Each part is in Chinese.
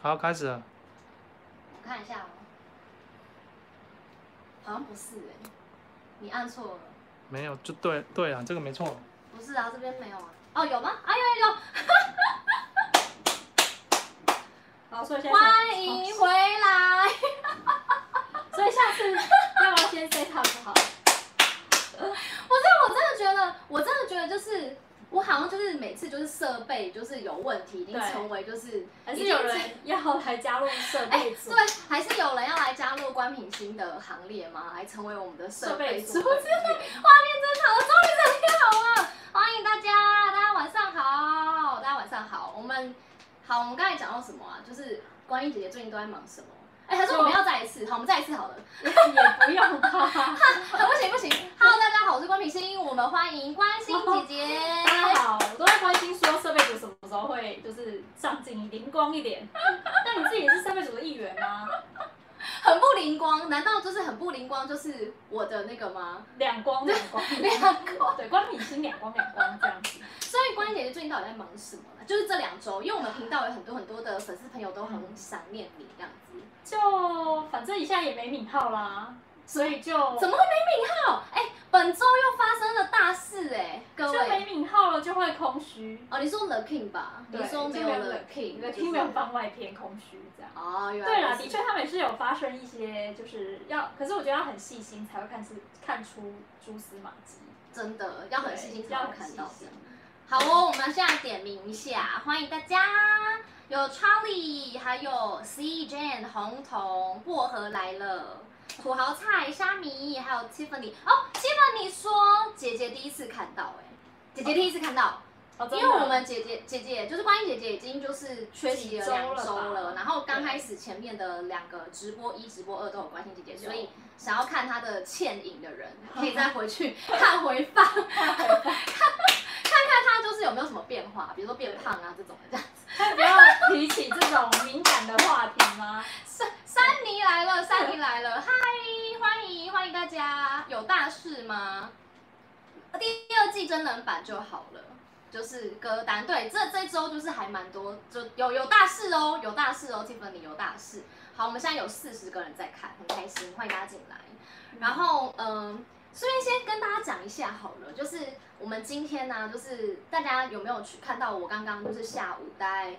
好，开始了。我看一下哦，好像不是哎，你按错了。没有，就对对啊，这个没错。不是啊，这边没有啊。哦，有吗？哎有有有。好，所以现在欢迎回来。所以下次要不要先 say 他不好？我真我真的觉得，我真的觉得就是。我好像就是每次就是设备就是有问题，已经成为就是还是有人要来加入设备组，欸，对，还是有人要来加入关品新的行列吗？来成为我们的设备组？真的，画面真好，终于整理好了，欢迎大家，大家晚上好，大家晚上好，我们好，我们刚才讲到什么啊？就是观音姐姐最近都在忙什么？哎，他说我们要再一次，好，我们再一次好了，也不用吧，不 行不行。Hello，大家好，我是关品欣，我们欢迎关心姐姐。大家好，我都在关心说设备组什么时候会就是上进一点，灵光一点。那你自己也是设备组的一员吗？很不灵光，难道就是很不灵光？就是我的那个吗？两光两光两光，对，光明星两光两光这样子。所以关姐姐最近到底在忙什么呢？就是这两周，因为我们频道有很多很多的粉丝朋友都很想念你这样子。就反正一下也没名号啦，所以就怎么会没敏浩？哎、欸，本周又发生了大事哎、欸，各位。就没敏浩了就会空虚哦。你说 The King 吧？你说没有 The King，The King 没有番外篇空虚这样。哦，原来对啦，的确他们也是有发生一些，就是要，可是我觉得要很细心才会看出看出蛛丝马迹。真的要很细心才会看到的。好哦，我们现在点名一下，欢迎大家，有 Charlie，还有 C Jane、红彤、薄荷来了，土豪菜、虾米，还有 Tiffany。哦，Tiffany 说姐姐第一次看到，哎，姐姐第一次看到，哦、因为我们姐姐姐姐就是观音姐姐已经就是缺席了两周了，然后刚开始前面的两个直播一、直播二都有关心姐姐，所以想要看她的倩影的人 可以再回去看回放。看看她就是有没有什么变化，比如说变胖啊这种的这样子，不要提起这种敏感的话题吗？珊 珊妮来了，珊妮来了，嗨，欢迎欢迎大家，有大事吗？第二季真人版就好了，就是歌单，对，这这周就是还蛮多，就有有大事哦，有大事哦，Tiffany 有大事。好，我们现在有四十个人在看，很开心，欢迎大家进来。然后嗯。顺便先跟大家讲一下好了，就是我们今天呢、啊，就是大家有没有去看到我刚刚就是下午大概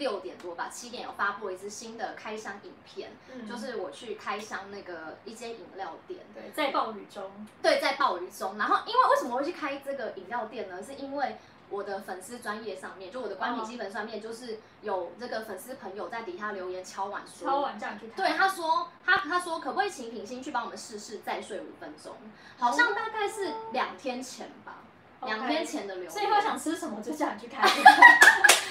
六点多吧，七点有发布一支新的开箱影片，嗯、就是我去开箱那个一间饮料店，对，在暴雨中，对，在暴雨中。然后因为为什么会去开这个饮料店呢？是因为。我的粉丝专业上面，就我的官品心上面，就是有这个粉丝朋友在底下留言敲碗说，敲碗这样去看。对，他说他他说可不可以请品心去帮我们试试再睡五分钟？好像大概是两天前吧，两、okay. 天前的留言。所以他想吃什么就叫你去开。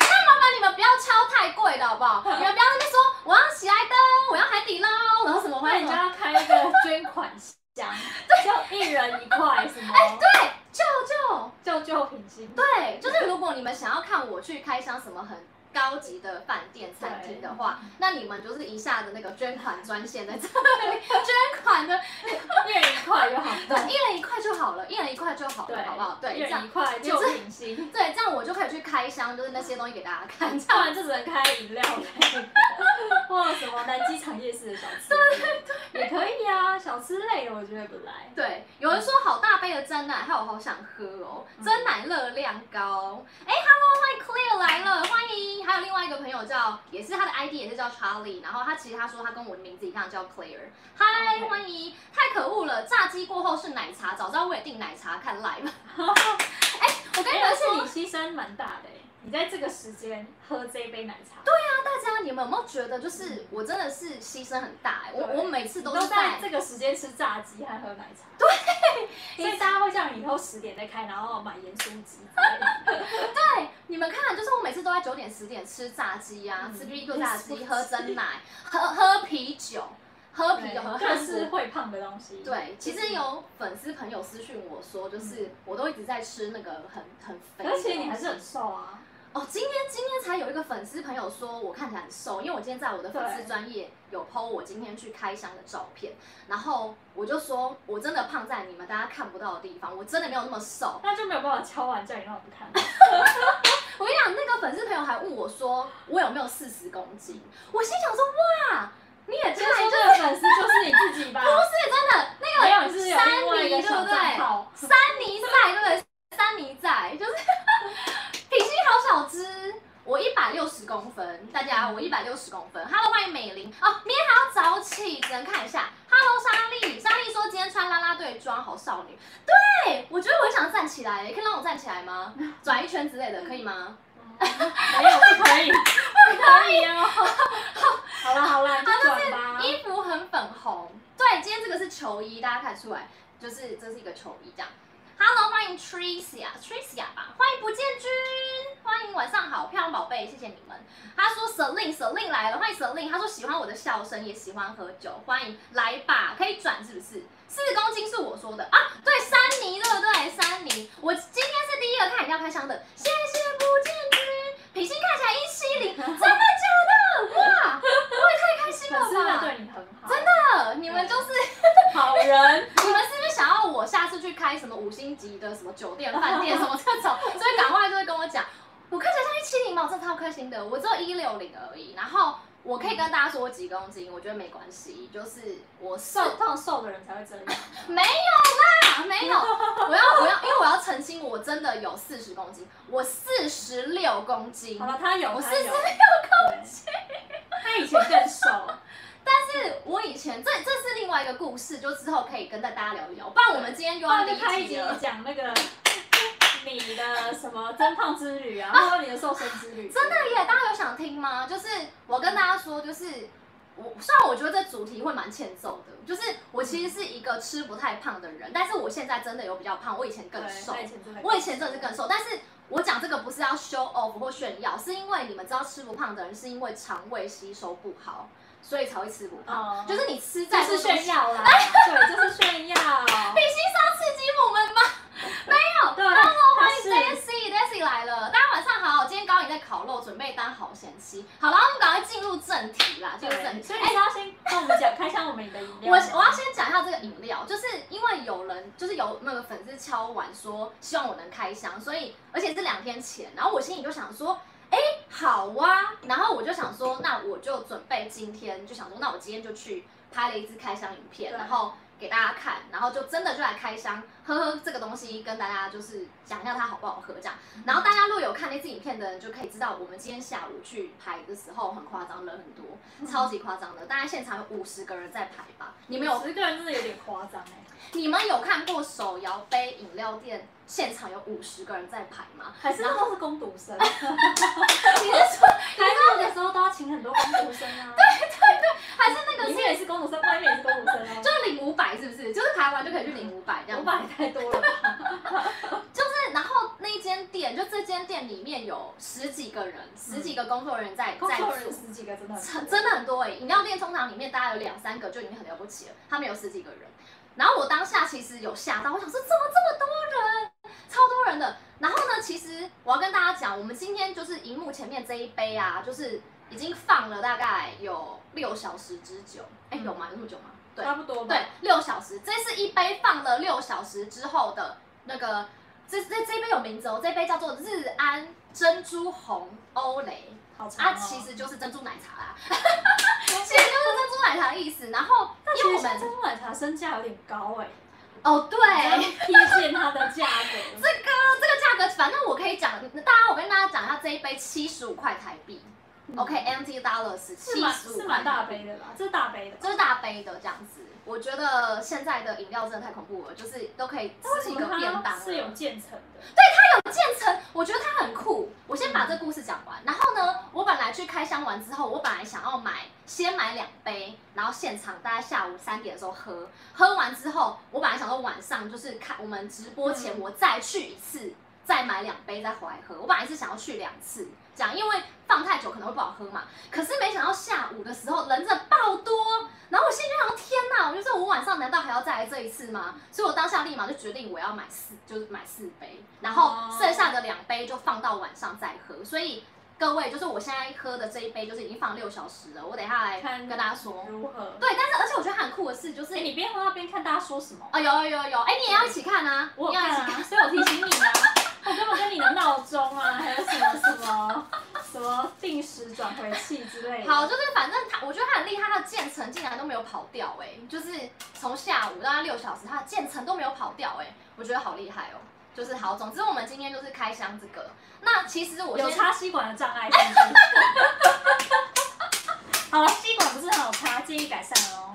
那你们不要敲太贵的好不好？你们不要在那边说我要喜来登，我要海底捞，然后什么，或者你就要开一个捐款箱，就一人一块什么？哎、欸，对。救救救救品心！对，就是如果你们想要看我去开箱什么很高级的饭店餐厅的话，那你们就是一下子那个捐款专线在这里，捐款的，一人一块就好，对，一人一块就好了，一人一块就好了，好不好？对，一人一块就明星，对，这样我就可以去开箱，就是那些东西给大家看，不然就只能开饮料类，或什么南机场夜市的小吃，也可以啊，小吃类的我觉得不来。对，有人说好大杯的真奶，还有好想喝哦，真奶热量高。哎，Hello，My Clear 来了，欢迎。还有另外一个朋友叫，也是他的 ID 也是叫 Charlie，然后他其实他说他跟我的名字一样叫 Claire。嗨，欢迎！太可恶了，炸鸡过后是奶茶，早知道我也订奶茶看 live。哎、欸，我跟你们说，你牺牲蛮大的你在这个时间喝这一杯奶茶。对啊，大家你们有没有觉得，就是我真的是牺牲很大哎，我我每次都是在，在这个时间吃炸鸡还喝奶茶。对，所以大家会像以后十点再开，然后买盐酥鸡。对，你们看，就是我每次都在九点十点吃炸鸡啊，嗯、吃 B B 炸鸡，喝真奶，喝喝啤酒，喝啤酒，喝喝是会胖的东西。对，其实有粉丝朋友私讯我说，就是我都一直在吃那个很很肥，而且你还是很瘦啊。哦，今天今天才有一个粉丝朋友说我看起来很瘦，因为我今天在我的粉丝专业有 po 我今天去开箱的照片，然后我就说我真的胖在你们大家看不到的地方，我真的没有那么瘦，那就没有办法敲完叫你让我不看。我跟你讲，那个粉丝朋友还问我说，我有没有四十公斤？我心想说，哇，你也太说这个粉丝就是你自己吧？不是真的，那个山泥对不对？山泥在对不对？山泥在就是 好小只。我一百六十公分，大家，我一百六十公分。Hello，欢迎美玲哦，明天还要早起，只能看一下。Hello，莎莉，莎莉说今天穿啦啦队装，好少女。对，我觉得我很想站起来，可以让我站起来吗？转一圈之类的，可以吗？没有，不可以，不可以哦。好了好了，就转吧。衣服很粉红，对，今天这个是球衣，大家看出来，就是这是一个球衣这样。Hello，欢迎 Tricia，Tricia 吧，欢迎不见君，欢迎晚上好，漂亮宝贝，谢谢你们。他说 Celine，Celine 来了，欢迎 Celine，他说喜欢我的笑声，也喜欢喝酒，欢迎来吧，可以转是不是？四公斤是我说的啊，对，珊妮对不对？珊妮，我今天是第一个看饮料开箱的，谢谢不见君，品心看起来一七零，真的假的？哇，我也太开心了吧！真的对你很好，真的，你们就是好人，你们是不是想要我下次去开什么五星级的什么酒店、饭店什么这种？所以赶快就会跟我讲，我看起来像一七零吗？我真的超开心的，我只有一六零而已。然后我可以跟大家说我几公斤，我觉得没关系，就是我瘦，这样瘦的人才会这样。没有啦，没有，我要我要，因为我要澄清，我真的有四十公斤，我四十六公斤。好了，他有，我四十六公斤，他以前更瘦。但是我以前这这是另外一个故事，就之后可以跟大家聊一聊。不然我们今天就要开讲那个 你的什么增胖之旅啊，还有你的瘦身之旅。真的耶，听吗？就是我跟大家说，就是我虽然我觉得这主题会蛮欠揍的，就是我其实是一个吃不太胖的人，但是我现在真的有比较胖，我以前更瘦，我以前真的是更瘦。但是我讲这个不是要 show off 或炫耀，是因为你们知道吃不胖的人是因为肠胃吸收不好。所以才会吃不胖，就是你吃在是炫耀啦，对，就是炫耀。比心沙刺激我们吗？没有。对，然后欢迎 Daisy，Daisy 来了，大家晚上好。今天高颖在烤肉，准备当好贤妻。好了，我们赶快进入正题啦，进入正题。所以你要先跟我们讲开箱我们的饮料。我我要先讲一下这个饮料，就是因为有人就是有那个粉丝敲碗说希望我能开箱，所以而且是两天前，然后我心里就想说。哎，好啊，然后我就想说，那我就准备今天就想说，那我今天就去拍了一支开箱影片，然后给大家看，然后就真的就来开箱，喝喝这个东西，跟大家就是讲一下它好不好喝这样。然后大家如果有看那支影片的人，就可以知道我们今天下午去排的时候很夸张，人很多，超级夸张的，大概现场有五十个人在排吧。你们有十个人真的有点夸张哎。你们有看过手摇杯饮料店？现场有五十个人在排吗？还是都是工读生？你是说开幕的时候都要请很多工读生啊？对对对，还是那个里面也是工读生，外面也是工读生哦。就是领五百是不是？就是排完就可以去领五百这样。五百太多了吧？就是，然后那一间店，就这间店里面有十几个人，十几个工作人员在在。工作人员十几个真的很真的很多哎！饮料店通常里面大概有两三个就已经很了不起了，他们有十几个人。然后我当下其实有吓到，我想说怎么这么多人？超多人的，然后呢，其实我要跟大家讲，我们今天就是荧幕前面这一杯啊，就是已经放了大概有六小时之久，哎，有吗？有那么久吗？对，差不多。对，六小时，这是一杯放了六小时之后的那个，这这这杯有名字哦，这杯叫做日安珍珠红欧蕾，好长哦，啊，其实就是珍珠奶茶啦，其实就是珍珠奶茶的意思。然后，因为我们珍珠奶茶身价有点高哎。哦，对，贴现它的价格。这个这个价格，反正我可以讲，大家我跟大家讲一下这一杯七十五块台币。OK，NT dollars 七十五块。是蛮大杯的吧？这是大杯的。这是大杯的这样子。我觉得现在的饮料真的太恐怖了，就是都可以吃一个便当。是有渐层的。对，它有渐层，我觉得它很酷。我先把这个故事讲完，然后呢，我本来去开箱完之后，我本来想要买，先买两杯，然后现场大概下午三点的时候喝，喝完之后，我本来想说晚上就是看我们直播前我再去一次，再买两杯再回来喝。我本来是想要去两次，这样因为放太久可能会不好喝嘛。可是没想到下午的时候人真的爆多。然后我心里就想，天哪！我就说，我晚上难道还要再来这一次吗？所以我当下立马就决定我要买四，就是买四杯，然后剩下的两杯就放到晚上再喝。所以各位，就是我现在喝的这一杯，就是已经放六小时了。我等一下来跟大家说如何。对，但是而且我觉得很酷的是，就是你边喝边看大家说什么啊？有有有有，哎，你也要一起看啊！我要一起看，所以我提醒你啊。我根本跟你的闹钟啊，还有什么什么什么定时转回器之类的。好，就是反正他，我觉得他很厉害，他的渐层竟然都没有跑掉哎、欸，就是从下午到六小时，他的渐层都没有跑掉哎、欸，我觉得好厉害哦。就是好，总之我们今天就是开箱这个。那其实我有插吸管的障碍。好了，吸管不是很好插，建议改善哦。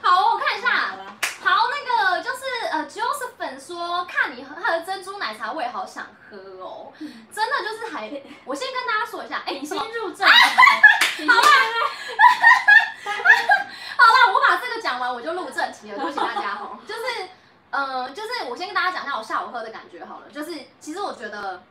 好，我看一下。好，好，那个就是呃，Josephine 说，看你喝他的珍珠奶茶，我也好想喝哦。真的就是还，我先跟大家说一下，哎、欸，你先入正。好了，好了，我把这个讲完，我就入正题了，恭喜大家哈。就是，呃，就是我先跟大家讲一下我下午喝的感觉好了。就是，其实我觉得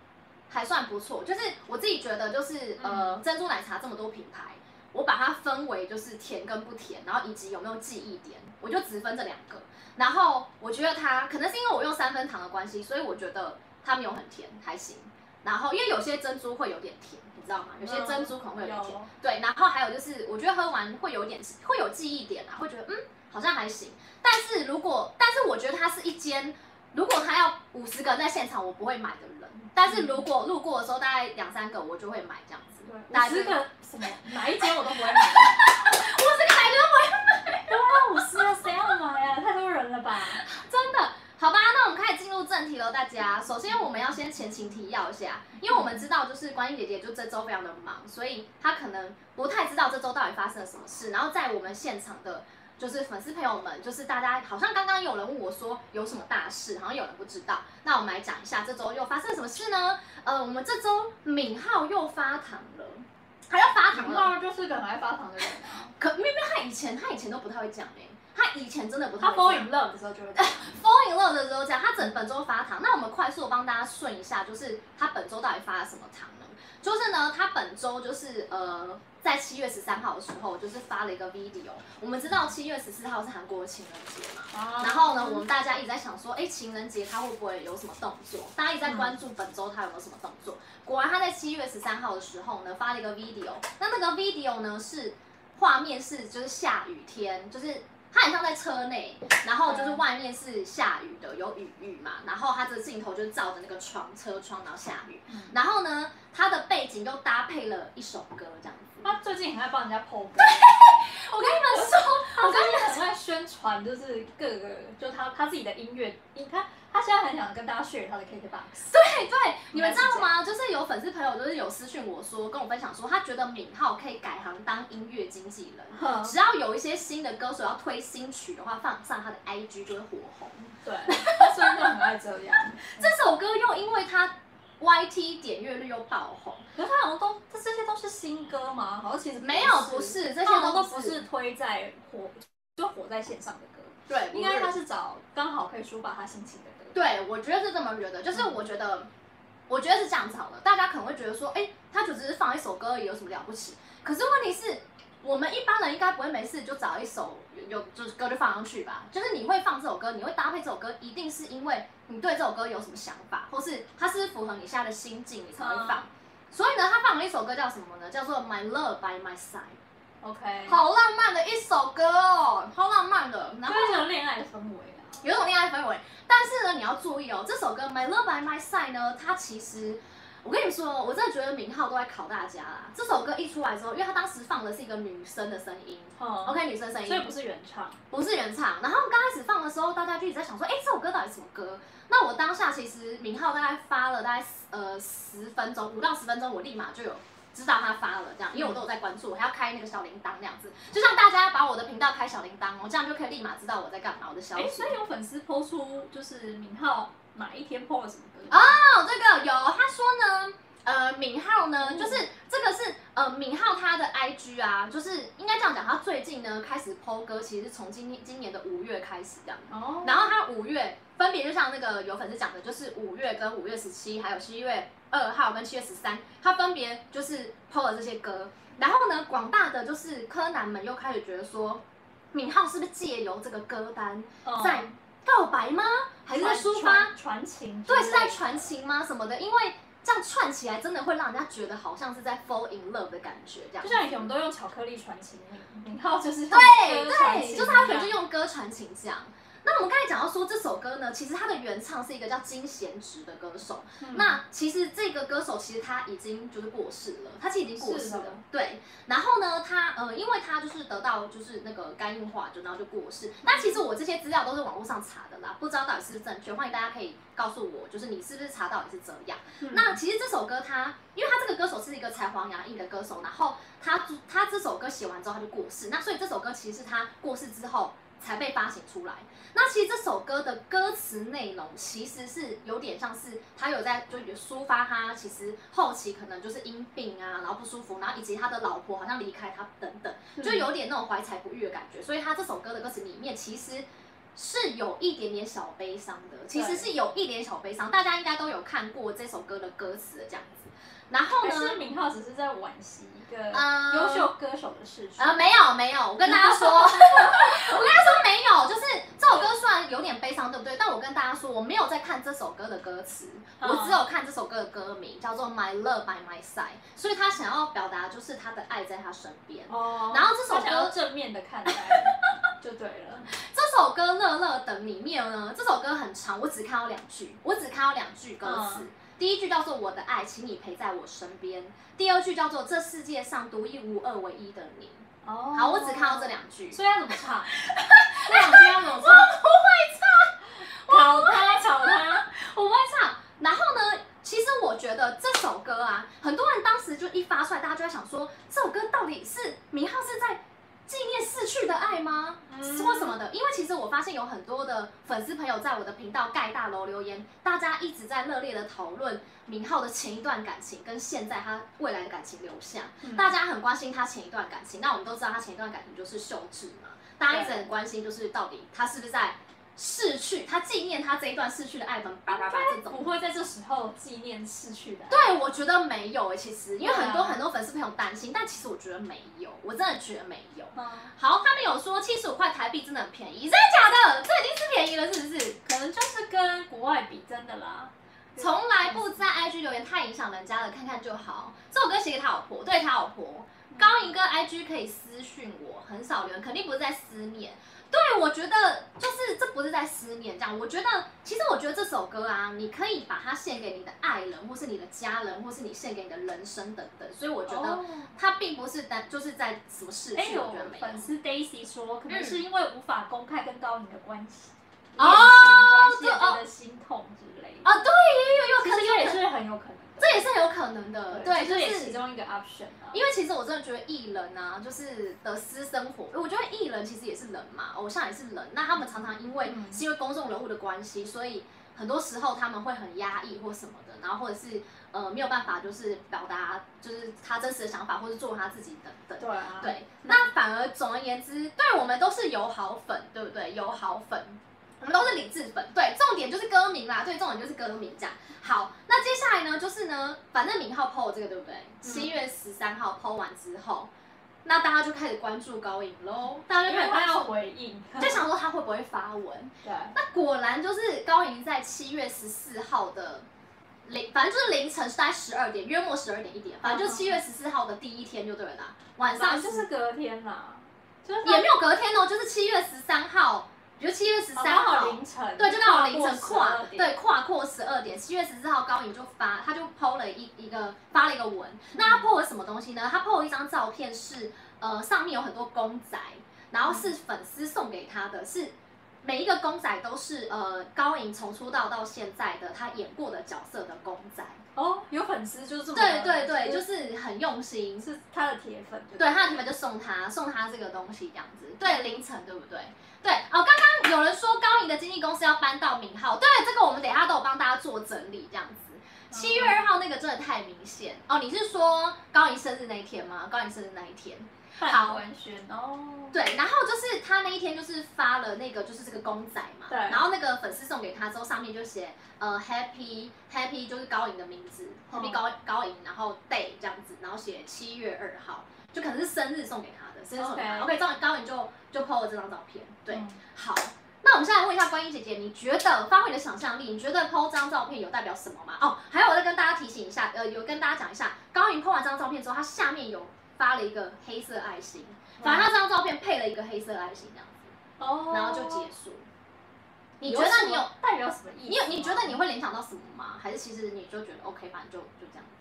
还算不错。就是我自己觉得，就是呃，珍珠奶茶这么多品牌。我把它分为就是甜跟不甜，然后以及有没有记忆点，我就只分这两个。然后我觉得它可能是因为我用三分糖的关系，所以我觉得它没有很甜，还行。然后因为有些珍珠会有点甜，你知道吗？有些珍珠可能会有点甜。对，然后还有就是我觉得喝完会有点会有记忆点啊，会觉得嗯好像还行。但是如果但是我觉得它是一间，如果他要五十个在现场我不会买的人，但是如果路过的时候大概两三个我就会买这样子。五十个什么？哪一间我都不会买。五十个哪一间都不会买？对啊，五十个谁要买啊？太多人了吧？真的？好吧，那我们开始进入正题了，大家。首先我们要先前情提要一下，因为我们知道就是观音姐姐就这周非常的忙，所以她可能不太知道这周到底发生了什么事。然后在我们现场的。就是粉丝朋友们，就是大家好像刚刚有人问我说有什么大事，好像有人不知道。那我们来讲一下这周又发生了什么事呢？呃，我们这周敏浩又发糖了，还要发糖了。敏浩就是个很爱发糖的人啊。可明明他以前他以前都不太会讲哎，他以前真的不太会讲。他 fall in love 的时候就会讲。fall in love 的时候讲，他整本周发糖。那我们快速帮大家顺一下，就是他本周到底发了什么糖呢？就是呢，他本周就是呃。在七月十三号的时候，就是发了一个 video。我们知道七月十四号是韩国情人节嘛，啊、然后呢，我们大家一直在想说，哎，情人节他会不会有什么动作？大家一直在关注本周他有没有什么动作。果然他在七月十三号的时候呢，发了一个 video。那那个 video 呢是画面是就是下雨天，就是他很像在车内，然后就是外面是下雨的，有雨雨嘛，然后他这个镜头就是照着那个窗车窗，然后下雨，然后呢，他的背景又搭配了一首歌这样。他最近很爱帮人家 po 歌，我跟你们说，我跟你们很爱宣传，就是各个，就他他自己的音乐，他他现在很想跟大家 share 他的 KKBOX。对对，你们知道吗？就是有粉丝朋友就是有私讯我说，跟我分享说，他觉得敏浩可以改行当音乐经纪人，只要有一些新的歌手要推新曲的话，放上他的 IG 就会火红。对，他真的很爱这样。这首歌又因为他。YT 点阅率又爆红，可是他好像都这这些都是新歌吗？好像其实没有，不是这些都都不是推在火就火在线上的歌。对，应该他是找刚好可以抒发他心情的歌。对，我觉得是这么觉得，就是我觉得，我觉得是这样子好了。大家可能会觉得说，哎，他就只是放一首歌而已，有什么了不起？可是问题是。我们一般人应该不会没事就找一首有就是歌就放上去吧。就是你会放这首歌，你会搭配这首歌，一定是因为你对这首歌有什么想法，或是它是符合你现在的心境，你才会放。所以呢，他放了一首歌叫什么呢？叫做《My Love by My Side》。OK。好浪漫的一首歌哦，超浪漫的。然后有种恋爱的氛围啊，有种恋爱氛围。但是呢，你要注意哦，这首歌《My Love by My Side》呢，它其实。我跟你说，我真的觉得明浩都在考大家啦。这首歌一出来之后，因为他当时放的是一个女生的声音，哦，OK，女生声音，所以不是原唱，不是原唱。然后刚开始放的时候，大家就一直在想说，哎，这首歌到底是什么歌？那我当下其实明浩大概发了大概呃十分钟，五到十分钟，我立马就有知道他发了这样，因为我都有在关注，我还要开那个小铃铛那样子，就像大家把我的频道开小铃铛哦，这样就可以立马知道我在干嘛，我的消息。所以有粉丝 po 出就是明浩哪一天 po 了什么歌？哦，这个有，他说呢。呃，敏浩呢，就是这个是呃，敏浩他的 IG 啊，就是应该这样讲，他最近呢开始 PO 歌，其实是从今年今年的五月开始这样。哦。然后他五月分别就像那个有粉丝讲的，就是五月跟五月十七，还有七月二号跟七月十三，他分别就是 PO 了这些歌。然后呢，广大的就是柯南们又开始觉得说，敏浩是不是借由这个歌单在告白吗？还是在抒发传情？对，是在传情吗？什么的？因为。这样串起来真的会让人家觉得好像是在 fall in love 的感觉，这样。就像以前我们都用巧克力传情，然后就是对对，就是他可能就用歌传情这样。那我们刚才讲到说这首歌呢，其实它的原唱是一个叫金贤植的歌手。嗯、那其实这个歌手其实他已经就是过世了，他其实已经过世了。的对。然后呢，他呃，因为他就是得到就是那个肝硬化，就然后就过世。那、嗯、其实我这些资料都是网络上查的啦，不知道到底是不是正确，欢迎大家可以告诉我，就是你是不是查到底是这样。嗯、那其实这首歌它，因为他这个歌手是一个才华洋溢的歌手，然后他他这首歌写完之后他就过世，那所以这首歌其实是他过世之后才被发行出来。那其实这首歌的歌词内容其实是有点像是他有在就抒发他其实后期可能就是因病啊，然后不舒服，然后以及他的老婆好像离开他等等，就有点那种怀才不遇的感觉。所以他这首歌的歌词里面其实是有一点点小悲伤的，其实是有一点小悲伤。大家应该都有看过这首歌的歌词的这样子。然后呢，是明浩只是在惋惜一个优秀歌手的事情。啊、没有没有，我跟大家说，我跟大家说没有，就是这首歌虽然有点悲伤，对不对？但我跟大家说，我没有在看这首歌的歌词，嗯、我只有看这首歌的歌名，叫做《My Love by My Side》，所以他想要表达就是他的爱在他身边。哦。然后这首歌正面的看待 就对了。这首歌《乐乐等》里面呢，这首歌很长，我只看到两句，我只看到两句歌词。嗯第一句叫做我的爱，请你陪在我身边。第二句叫做这世界上独一无二唯一的你。哦，好，我只看到这两句。所以要怎么唱？这两句要怎么唱？我不会唱，考他，考他，我不会唱。然后呢，其实我觉得这首歌啊，很多人当时就一发出来，大家就在想说，这首歌到底是明浩是在。纪念逝去的爱吗？是或什么的？因为其实我发现有很多的粉丝朋友在我的频道盖大楼留言，大家一直在热烈的讨论明浩的前一段感情跟现在他未来的感情流向。嗯、大家很关心他前一段感情，那我们都知道他前一段感情就是秀智嘛，大家一直很关心，就是到底他是不是在。逝去，他纪念他这一段逝去的爱，叭叭叭这种不会在这时候纪念逝去的爱。对，我觉得没有诶，其实因为很多很多粉丝朋友担心，但其实我觉得没有，我真的觉得没有。嗯、好，他们有说七十五块台币真的很便宜，真的假的？这已经是便宜了，是不是？可能就是跟国外比，真的啦。从来不在 IG 留言，太影响人家了，看看就好。这首歌写给他老婆，对他老婆。高银哥 IG 可以私讯我，很少留言，肯定不是在思念。对，我觉得就是这不是在思念这样。我觉得其实我觉得这首歌啊，你可以把它献给你的爱人，或是你的家人，或是你献给你的人生等等。所以我觉得它并不是单就是在什么事情。我有。粉丝 Daisy 说，可能是因为无法公开跟高宁的关系，哦、嗯，对，觉得心痛之类的。啊，对，也有有可能，也是很有可能。这也是很有可能的，对，就是也是其中一个 option 啊。因为其实我真的觉得艺人啊，就是的私生活，我觉得艺人其实也是人嘛，偶像也是人。那他们常常因为是因为公众人物的关系，所以很多时候他们会很压抑或什么的，然后或者是呃没有办法就是表达就是他真实的想法，或者做他自己等等。对啊。对，那反而总而言之，对我们都是有好粉，对不对？有好粉。我们都是理智粉，对，重点就是歌名啦，对，重点就是歌名这样。好，那接下来呢，就是呢，反正明浩 PO 这个对不对？七、嗯、月十三号 PO 完之后，那大家就开始关注高颖喽，大家就开始要回应，就想说他会不会发文。对，那果然就是高颖在七月十四号的凌，反正就是凌晨是在十二点，约莫十二点一点，反正就七月十四号的第一天就对了啦，晚上就是隔天啦，就是也没有隔天哦，就是七月十三号。比如七月十三号凌晨，对，就刚好凌晨跨，对，跨过十二点。七月十四号高颖就发，他就 PO 了一一个发了一个文。那他 PO 了什么东西呢？他 PO 了一张照片是，是呃上面有很多公仔，然后是粉丝送给他的，是每一个公仔都是呃高颖从出道到现在的他演过的角色的公仔。哦，有粉丝就是这么对对对，就是很用心，是他的铁粉。对，他的铁粉就送他送他这个东西这样子。对，凌晨对不对？对哦，刚刚有人说高银的经纪公司要搬到明浩，对，这个我们等一下都有帮大家做整理，这样子。七月二号那个真的太明显。哦，你是说高银生日那一天吗？高银生日那一天，好。官宣哦。对，然后就是他那一天就是发了那个就是这个公仔嘛，对，然后那个粉丝送给他之后，上面就写呃 Happy Happy 就是高银的名字，哦，Happy 高高银，然后 Day 这样子，然后写七月二号，就可能是生日送给他 OK，这样高你就就 PO 了这张照片。对，嗯、好，那我们现在问一下观音姐姐，你觉得发挥你的想象力，你觉得 PO 这张照片有代表什么吗？哦，还有我再跟大家提醒一下，呃，有跟大家讲一下，高银 PO 完这张照片之后，他下面有发了一个黑色爱心，反正他这张照片配了一个黑色爱心这样子，哦，然后就结束。你觉得你有代表什么意思？你有你觉得你会联想到什么吗？还是其实你就觉得 OK，反正就就这样子。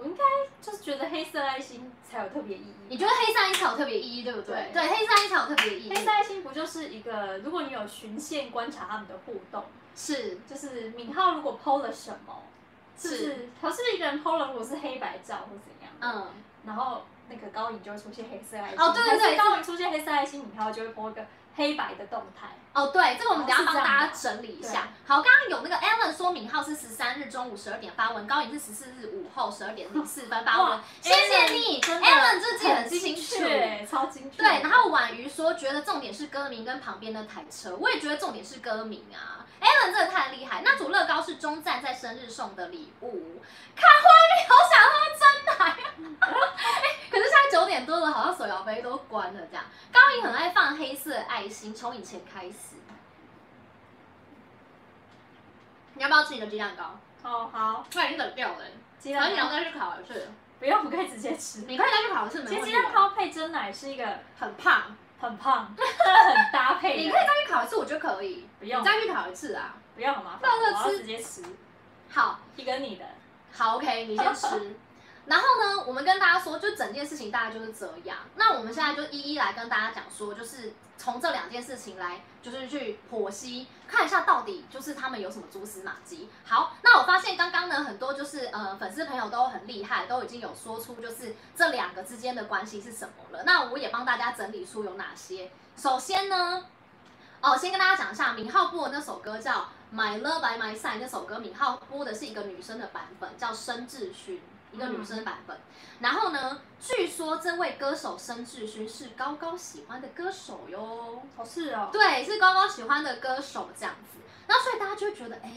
我应该就是觉得黑色爱心才有特别意义。你觉得黑色爱心才有特别意义，对不对？对，黑色爱心才有特别意义。黑色爱心不就是一个，如果你有循线观察他们的互动，是，就是敏浩如果 PO 了什么，是不是？可是一个人 PO 了，如果是黑白照或怎样，嗯，然后那个高颖就会出现黑色爱心。哦，对对对，高颖出现黑色爱心，敏浩就会 PO 一个。黑白的动态哦，对，这个我们等下帮大家整理一下。好，刚刚有那个 Alan 说明浩是十三日中午十二点发文，高颖是十四日午后十二点零四分发文。谢谢你，Alan 这记得很清楚，超精确。对，然后婉瑜说觉得重点是歌名跟旁边那台车，我也觉得重点是歌名啊。Alan 真的太厉害，那组乐高是中赞在生日送的礼物。看画面，好想喝真奶。哎，可是现在九点多了，好像手摇杯都关了这样。高颖很爱放黑色爱心，从以前开始。你要不要吃你的鸡蛋糕？哦，好。快已经冷掉了，鸡蛋糕你要再去烤一次。不用，我可以直接吃。你可以再去烤一次，没问题。其实鸡蛋糕配真奶是一个很胖。很胖，很搭配。你可以再去烤一次，我觉得可以。不用，你再去烤一次啊！不要，好麻烦。我要直接吃。好，一个你的。好，OK，你先吃。然后呢，我们跟大家说，就整件事情大概就是这样。那我们现在就一一来跟大家讲说，就是从这两件事情来，就是去剖析，看一下到底就是他们有什么蛛丝马迹。好，那我发现刚刚呢，很多就是呃粉丝朋友都很厉害，都已经有说出就是这两个之间的关系是什么了。那我也帮大家整理出有哪些。首先呢，哦，先跟大家讲一下，敏浩播的那首歌叫《My Love by My Side》，那首歌敏浩播的是一个女生的版本，叫申智勋。一个女生版本，嗯、然后呢，据说这位歌手申智勋是高高喜欢的歌手哟。哦，是哦。对，是高高喜欢的歌手这样子。那所以大家就会觉得，哎，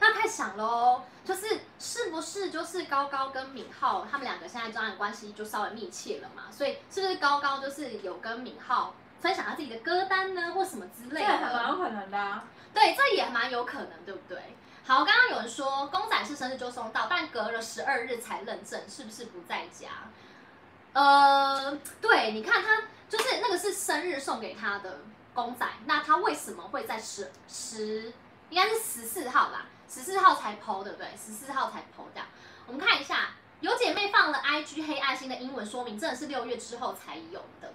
那太想喽，就是是不是就是高高跟敏浩他们两个现在这样的关系就稍微密切了嘛？所以是不是高高就是有跟敏浩分享他自己的歌单呢，或什么之类的？这也蛮有可能的啊。对，这也蛮有可能，对不对？好，刚刚有人说公仔是生日就送到，但隔了十二日才认证，是不是不在家？呃，对，你看他就是那个是生日送给他的公仔，那他为什么会在十十应该是十四号吧？十四号才 po 对不对？十四号才 po 掉。我们看一下，有姐妹放了 IG 黑爱心的英文说明，真的是六月之后才有的，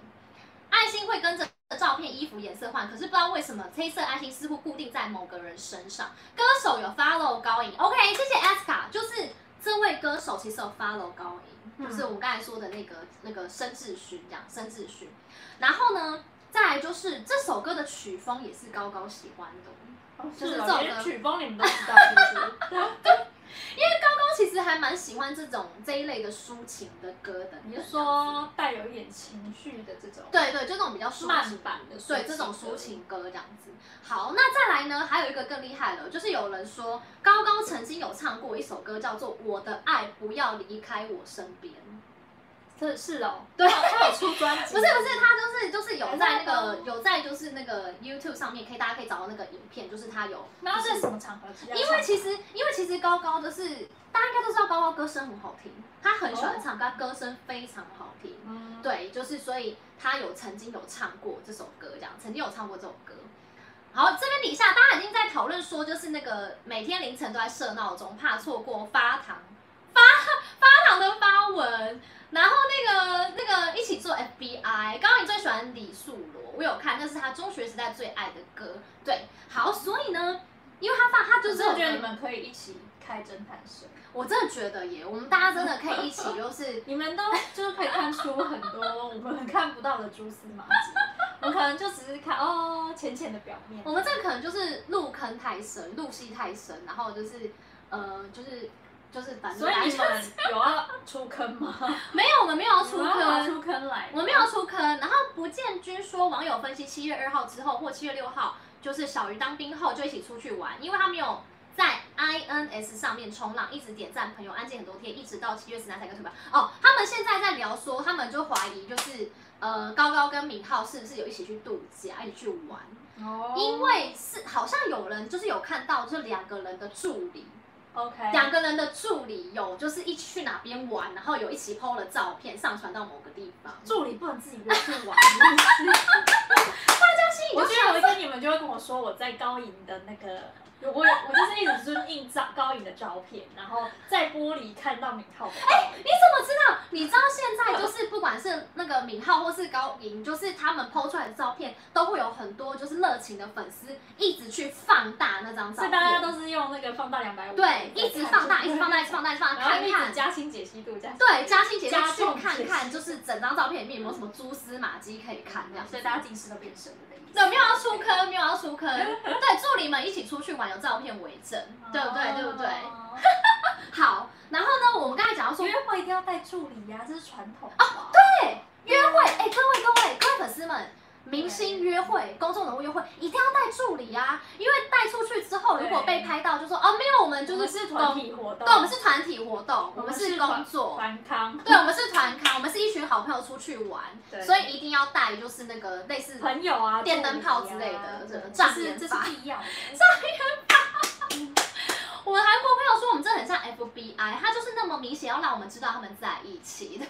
爱心会跟着。照片、衣服颜色换，可是不知道为什么黑色爱心似乎固定在某个人身上。歌手有 follow 高音，OK，谢谢 Aska，就是这位歌手其实有 follow 高影，嗯、就是我们刚才说的那个那个申智勋这样，申智勋。然后呢，再来就是这首歌的曲风也是高高喜欢的，哦、就是这首歌曲风你们都知道是不是？对。因为高高其实还蛮喜欢这种这一类的抒情的歌的，你是说带有一点情绪的这种？对对，就这种比较慢版的，对这种抒情歌这样子。好，那再来呢，还有一个更厉害的，就是有人说高高曾经有唱过一首歌，叫做《我的爱不要离开我身边》。是是哦，对，他有出专辑，不是不是，他就是就是有在那个有在就是那个 YouTube 上面，可以大家可以找到那个影片，就是他有。那是什么场合？因为其实因为其实高高的是大家应该都知道，高高歌声很好听，他很喜欢唱歌，歌声非常好听。嗯，对，就是所以他有曾经有唱过这首歌，这样曾经有唱过这首歌。好，这边底下大家已经在讨论说，就是那个每天凌晨都在设闹钟，怕错过发糖发发糖的发文。然后那个那个一起做 FBI，刚刚你最喜欢李素罗，我有看，那是他中学时代最爱的歌。对，好，所以呢，因为他发他就是我觉得你们可以一起开侦探社，我真的觉得耶，我们大家真的可以一起，就是 你们都就是可以看出很多我们看不到的蛛丝马迹，我们可能就只是看哦浅浅的表面，我们这个可能就是入坑太深，入戏太深，然后就是呃就是。就是反正，所以你们 有要出坑吗？没有，我们没有要出坑。出坑来，我们没有出坑。然后不见君说，网友分析七月二号之后或七月六号，就是小鱼当兵后就一起出去玩，因为他没有在 INS 上面冲浪，一直点赞朋友，安静很多天，一直到七月十三才跟退班。哦，他们现在在聊说，他们就怀疑就是呃高高跟明浩是不是有一起去度假，一起去玩？哦，因为是好像有人就是有看到这两个人的助理。OK，两个人的助理有就是一起去哪边玩，然后有一起 PO 了照片上传到某个地方。助理不能自己约去玩，大家心我觉得有一天你们就会跟我说我在高营的那个。我我就是一直是印照高颖的照片，然后在玻璃看到敏浩的。哎、欸，你怎么知道？你知道现在就是不管是那个敏浩或是高颖，就是他们 PO 出来的照片，都会有很多就是热情的粉丝一直去放大那张照片。所以大家都是用那个放大两百五。对，一直放大，一直放大，一直放大，放大，看看。加清解析度，加对，加清解析度，去看看，就是整张照片里面有没有什么蛛丝马迹可以看，这样。所以大家近视都变深了。对，没有要出坑，没有要出坑。对，助理们一起出去玩，有照片为证，对不对？对不对？好，然后呢，我们刚才讲到说，约会一定要带助理呀，这是传统。哦，对，约会，哎，各位各位各位粉丝们。明星约会、公众人物约会一定要带助理啊，因为带出去之后，如果被拍到，就说哦，没有，我们就是是团体活动，对，我们是团体活动，我们是工作，团康，对，我们是团康，我们是一群好朋友出去玩，所以一定要带，就是那个类似朋友啊、电灯泡之类的，什么 障眼法，这是必要的。障眼法，我们韩国朋友说我们这很像 FBI，他就是那么明显要让我们知道他们在一起 的。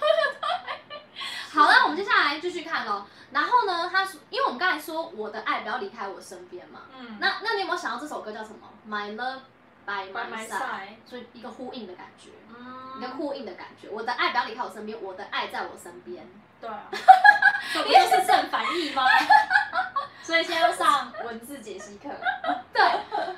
好了，我们接下来继续看喽。然后呢，他说，因为我们刚才说我的爱不要离开我身边嘛，嗯，那那你有没有想到这首歌叫什么？My Love by My, by my Side，所以一个呼应的感觉，嗯，一个呼应的感觉。我的爱不要离开我身边，我的爱在我身边。对啊，这不就是正反义吗？所以现在要上文字解析课。对，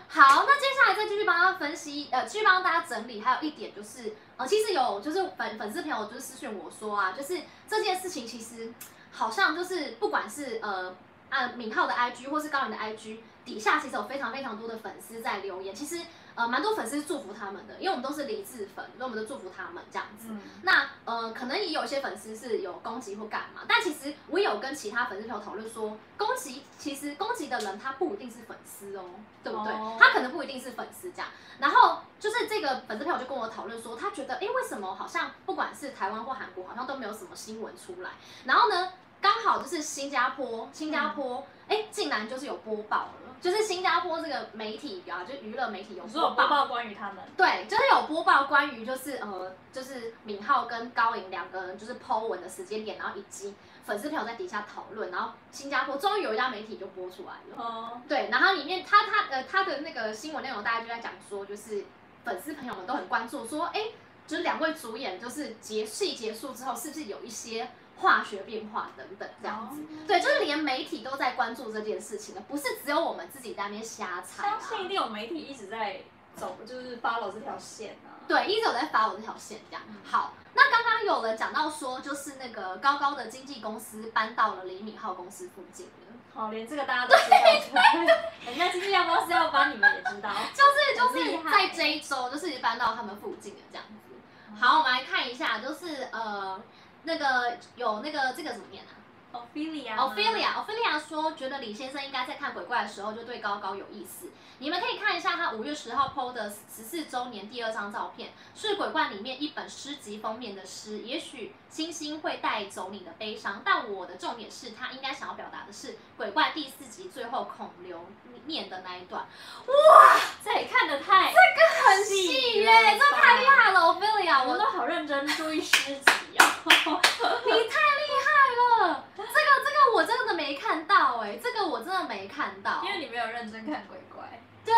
好，那接下来再继续帮他分析，呃，继续帮大家整理。还有一点就是，呃，其实有就是粉粉丝朋友就是私讯我说啊，就是这件事情其实好像就是不管是呃按敏浩的 IG 或是高银的 IG 底下，其实有非常非常多的粉丝在留言，其实。呃，蛮多粉丝祝福他们的，因为我们都是理智粉，所以我们都祝福他们这样子。嗯、那呃，可能也有一些粉丝是有攻击或干嘛，但其实我有跟其他粉丝朋友讨论说，攻击其实攻击的人他不一定是粉丝哦，对不对？哦、他可能不一定是粉丝这样。然后就是这个粉丝朋友就跟我讨论说，他觉得，哎，为什么好像不管是台湾或韩国，好像都没有什么新闻出来？然后呢，刚好就是新加坡，新加坡，哎、嗯，竟然就是有播报了。就是新加坡这个媒体啊，就娱乐媒体有播报，播报关于他们。对，就是有播报关于就是呃，就是敏浩跟高颖两个人就是 po 文的时间点，然后以及粉丝朋友在底下讨论，然后新加坡终于有一家媒体就播出来了。哦。对，然后里面他他呃他的那个新闻内容，大家就在讲说，就是粉丝朋友们都很关注，说，哎，就是两位主演就是结戏结束之后，是不是有一些。化学变化等等这样子，对，就是连媒体都在关注这件事情的，不是只有我们自己在那边瞎猜。相信一定有媒体一直在走，就是 follow 这条线啊。对，一直有在 follow 这条线这样。好，那刚刚有人讲到说，就是那个高高的经纪公司搬到了李敏镐公司附近了。好，连这个大家都知道。人家经纪公司要搬，你们也知道。就是就是在这一周，就是搬到他们附近的这样子。好，我们来看一下，就是呃。那个有那个这个怎么念啊？？Ophelia，Ophelia，Ophelia 说觉得李先生应该在看鬼怪的时候就对高高有意思。你们可以看一下他五月十号 PO 的十四周年第二张照片，是鬼怪里面一本诗集封面的诗。也许星星会带走你的悲伤，但我的重点是他应该想要表达的是鬼怪第四集最后孔刘念的那一段。哇，这也看得太这个很细耶，这太厉害了，Ophelia，我都好认真注意诗集啊。你太厉害了，这个这个我真的没看到哎，这个我真的没看到，因为你没有认真看鬼怪。对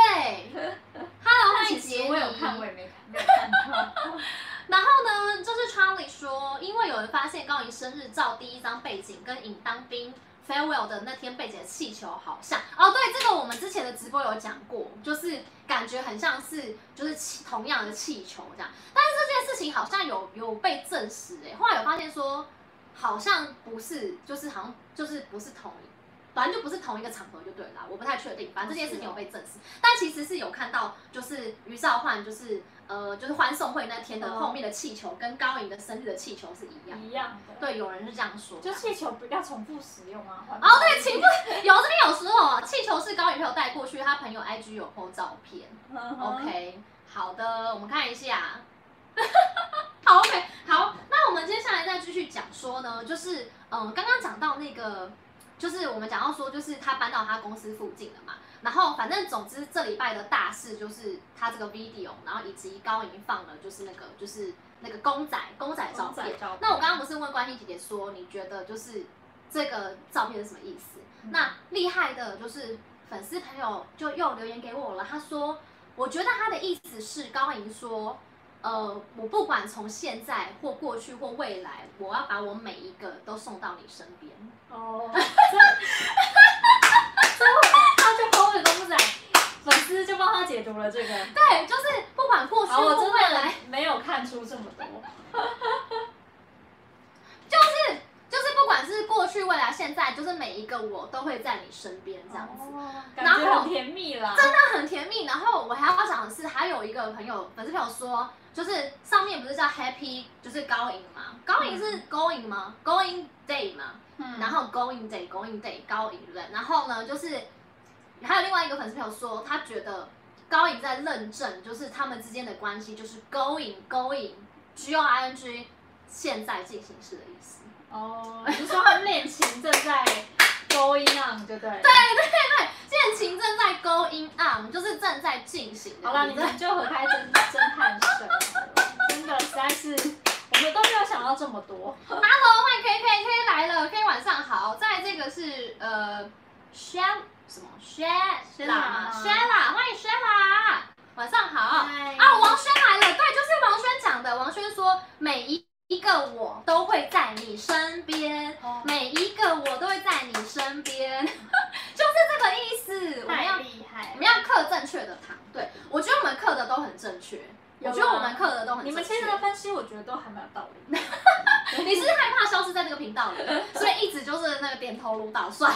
，Hello，欢迎杰尼。我有看，我也没看，没有看到。然后呢，就是 Charlie 说，因为有人发现高银生日照第一张背景跟尹当兵 farewell 的那天背景的气球好像。哦，对，这个我们之前的直播有讲过，就是感觉很像是就是同样的气球这样。但是这件事情好像有有被证实哎，后来有发现说好像不是，就是好像就是不是同一。反正就不是同一个场合就对了，我不太确定。反正这件事情有被证实，但其实是有看到，就是于少焕，就是呃，就是欢送会那天的后面的气球跟高颖的生日的气球是一样。一样的。对，有人是这样说。就气球不要重复使用啊。哦，对，请 不有这边有说哦，气球是高颖朋友带过去，他朋友 IG 有 po 照片。OK，好的，我们看一下。好，OK，好，那我们接下来再继续讲说呢，就是嗯，刚刚讲到那个。就是我们讲到说，就是他搬到他公司附近了嘛，然后反正总之这礼拜的大事就是他这个 video，然后以及高银放了就是那个就是那个公仔公仔照片。那我刚刚不是问关心姐姐说，你觉得就是这个照片是什么意思。嗯、那厉害的就是粉丝朋友就又留言给我了，他说，我觉得他的意思是高银说，呃，我不管从现在或过去或未来，我要把我每一个都送到你身边。哦。他就口语都不在，粉丝就帮他解读了这个。对，就是不管过去或未来，没有看出这么多。就是就是不管是过去、未来、现在，就是每一个我都会在你身边这样子。哦，感觉很甜蜜啦。真的很甜蜜。然后我还要讲的是，还有一个朋友，粉丝朋友说，就是上面不是叫 Happy，就是高银嘛？高银是 Going 吗？Going Day 嘛？嗯。然后 Going Day，Going Day，高银对不对？然后呢，就是。还有另外一个粉丝朋友说，他觉得高颖在认证，就是他们之间的关系就是 going going，G O I N G，现在进行式的意思。哦，你是说他们恋情正在 going on，对不对？对对对，恋情正在 going on，就是正在进行。好了，你们就合开侦侦探社，真的实在是，我们都没有想到这么多。Hello，欢迎 K K K 来了，K 晚上好，在这个是呃 Shell。什么？Shella 吗？Shella，欢迎 Shella，晚上好。啊，王轩来了，对，就是王轩讲的。王轩说，每一一个我都会在你身边，oh. 每一个我都会在你身边，就是这个意思。我们要厉害，我们要刻正确的糖。对，我觉得我们刻的都很正确。我觉得我们刻的都很正确。你们其实的分析，我觉得都还蛮有道理。你是，是害怕消失在这个频道里，所以一直就是那个点头如捣蒜。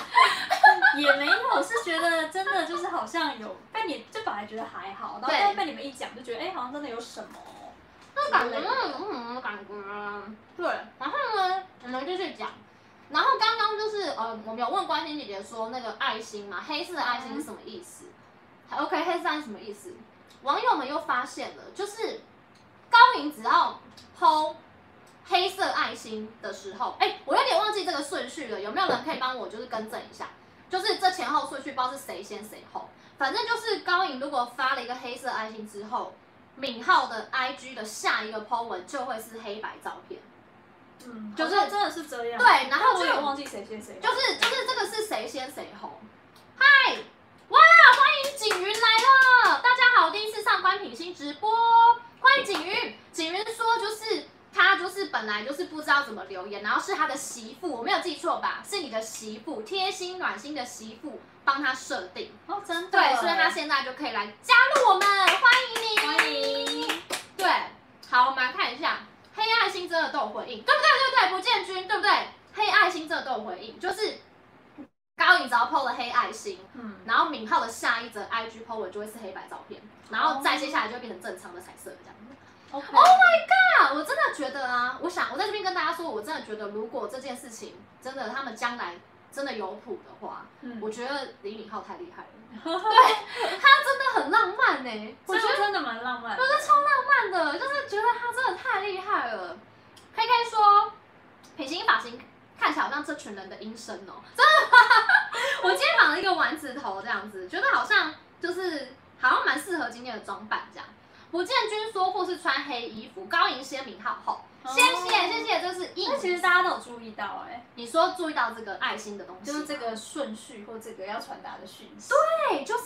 也没有，我是觉得真的就是好像有被你，就本来觉得还好，然后被你们一讲，就觉得哎、欸，好像真的有什么。那感觉，嗯，感觉。对，然后呢，我们继续讲。然后刚刚就是呃，我们有问关心姐姐说那个爱心嘛，黑色的爱心是什么意思？嗯、OK，黑色爱心是什么意思？网友们又发现了，就是高颖只要 PO 黑色爱心的时候，哎，我有点忘记这个顺序了，有没有人可以帮我就是更正一下？就是这前后顺序不知道是谁先谁后，反正就是高颖如果发了一个黑色爱心之后，敏浩的 IG 的下一个 po 文就会是黑白照片。嗯，就是真的是这样。对，然后我也忘记谁先谁。就是就是这个是谁先谁红。嗨，哇，欢迎景云来了，大家好，第一次上官品心直播，欢迎景云。景云说就是。他就是本来就是不知道怎么留言，然后是他的媳妇，我没有记错吧？是你的媳妇，贴心暖心的媳妇帮他设定哦，真的对，所以他现在就可以来加入我们，欢迎你，欢迎。对，好，我们来看一下，黑爱心真的都有回应，对不对？对不对？不见君，对不对？黑爱心真的都有回应，就是高颖只要 PO 了黑爱心，嗯，然后敏浩的下一则 IG PO 文就会是黑白照片，然后再接下来就会变成正常的彩色这样。Oh my god！我真的觉得啊，我想我在这边跟大家说，我真的觉得，如果这件事情真的他们将来真的有谱的话，嗯，我觉得李敏镐太厉害了，对，他真的很浪漫呢、欸，我觉得真的蛮浪漫的，我觉得超浪漫的，就是觉得他真的太厉害了。K K 说，品行发型看起来好像这群人的音声哦，真的，我今天绑了一个丸子头这样子，觉得好像就是好像蛮适合今天的装扮这样。不见君说，或是穿黑衣服，高迎先名号后，谢谢谢谢，这是意。那其实大家都有注意到哎、欸，你说注意到这个爱心的东西，就是这个顺序或这个要传达的讯息。对，就是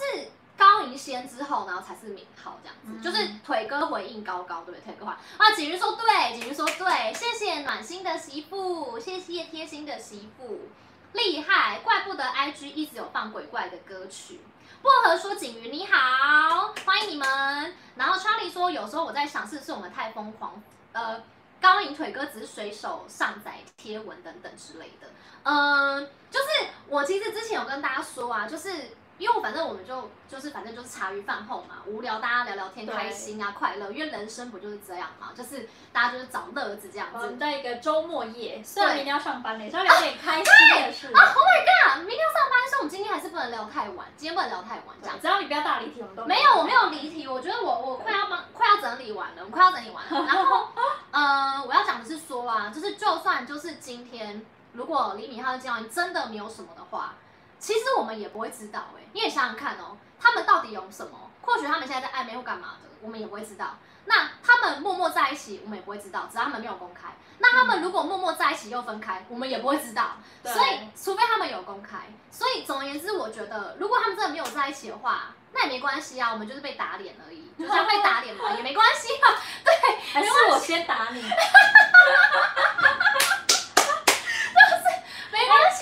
高迎先之后，然后才是名号这样子，嗯、就是腿哥回应高高，对不对？腿哥话啊，景瑜说对，景瑜说对，谢谢暖心的媳妇，谢谢贴心的媳妇，厉害，怪不得 IG 一直有放鬼怪的歌曲。薄荷说：“景瑜你好，欢迎你们。”然后 Charlie 说：“有时候我在想，是不是我们太疯狂？呃，高颖腿哥只是随手上载贴文等等之类的。嗯、呃，就是我其实之前有跟大家说啊，就是。”因为反正我们就就是反正就是茶余饭后嘛，无聊大家聊聊天，开心啊，快乐。因为人生不就是这样嘛，就是大家就是找乐子这样子。我们在一个周末夜，虽然明天要上班嘞，稍微有点开心的事。啊，Oh my god，明天要上班，所以我们今天还是不能聊太晚，今天不能聊太晚这样。只要你不要大离题，我们都没有，我没有离题。我觉得我我快要帮快要整理完了，我快要整理完了。然后，呃，我要讲的是说啊，就是就算就是今天，如果李敏镐的交往真的没有什么的话。其实我们也不会知道哎、欸，你也想想看哦，他们到底有什么？或许他们现在在暧昧或干嘛的，我们也不会知道。那他们默默在一起，我们也不会知道，只要他们没有公开。那他们如果默默在一起又分开，我们也不会知道。所以，除非他们有公开。所以，总而言之，我觉得如果他们真的没有在一起的话，那也没关系啊，我们就是被打脸而已，就像被打脸嘛，也没关系啊。对，还是我先打你。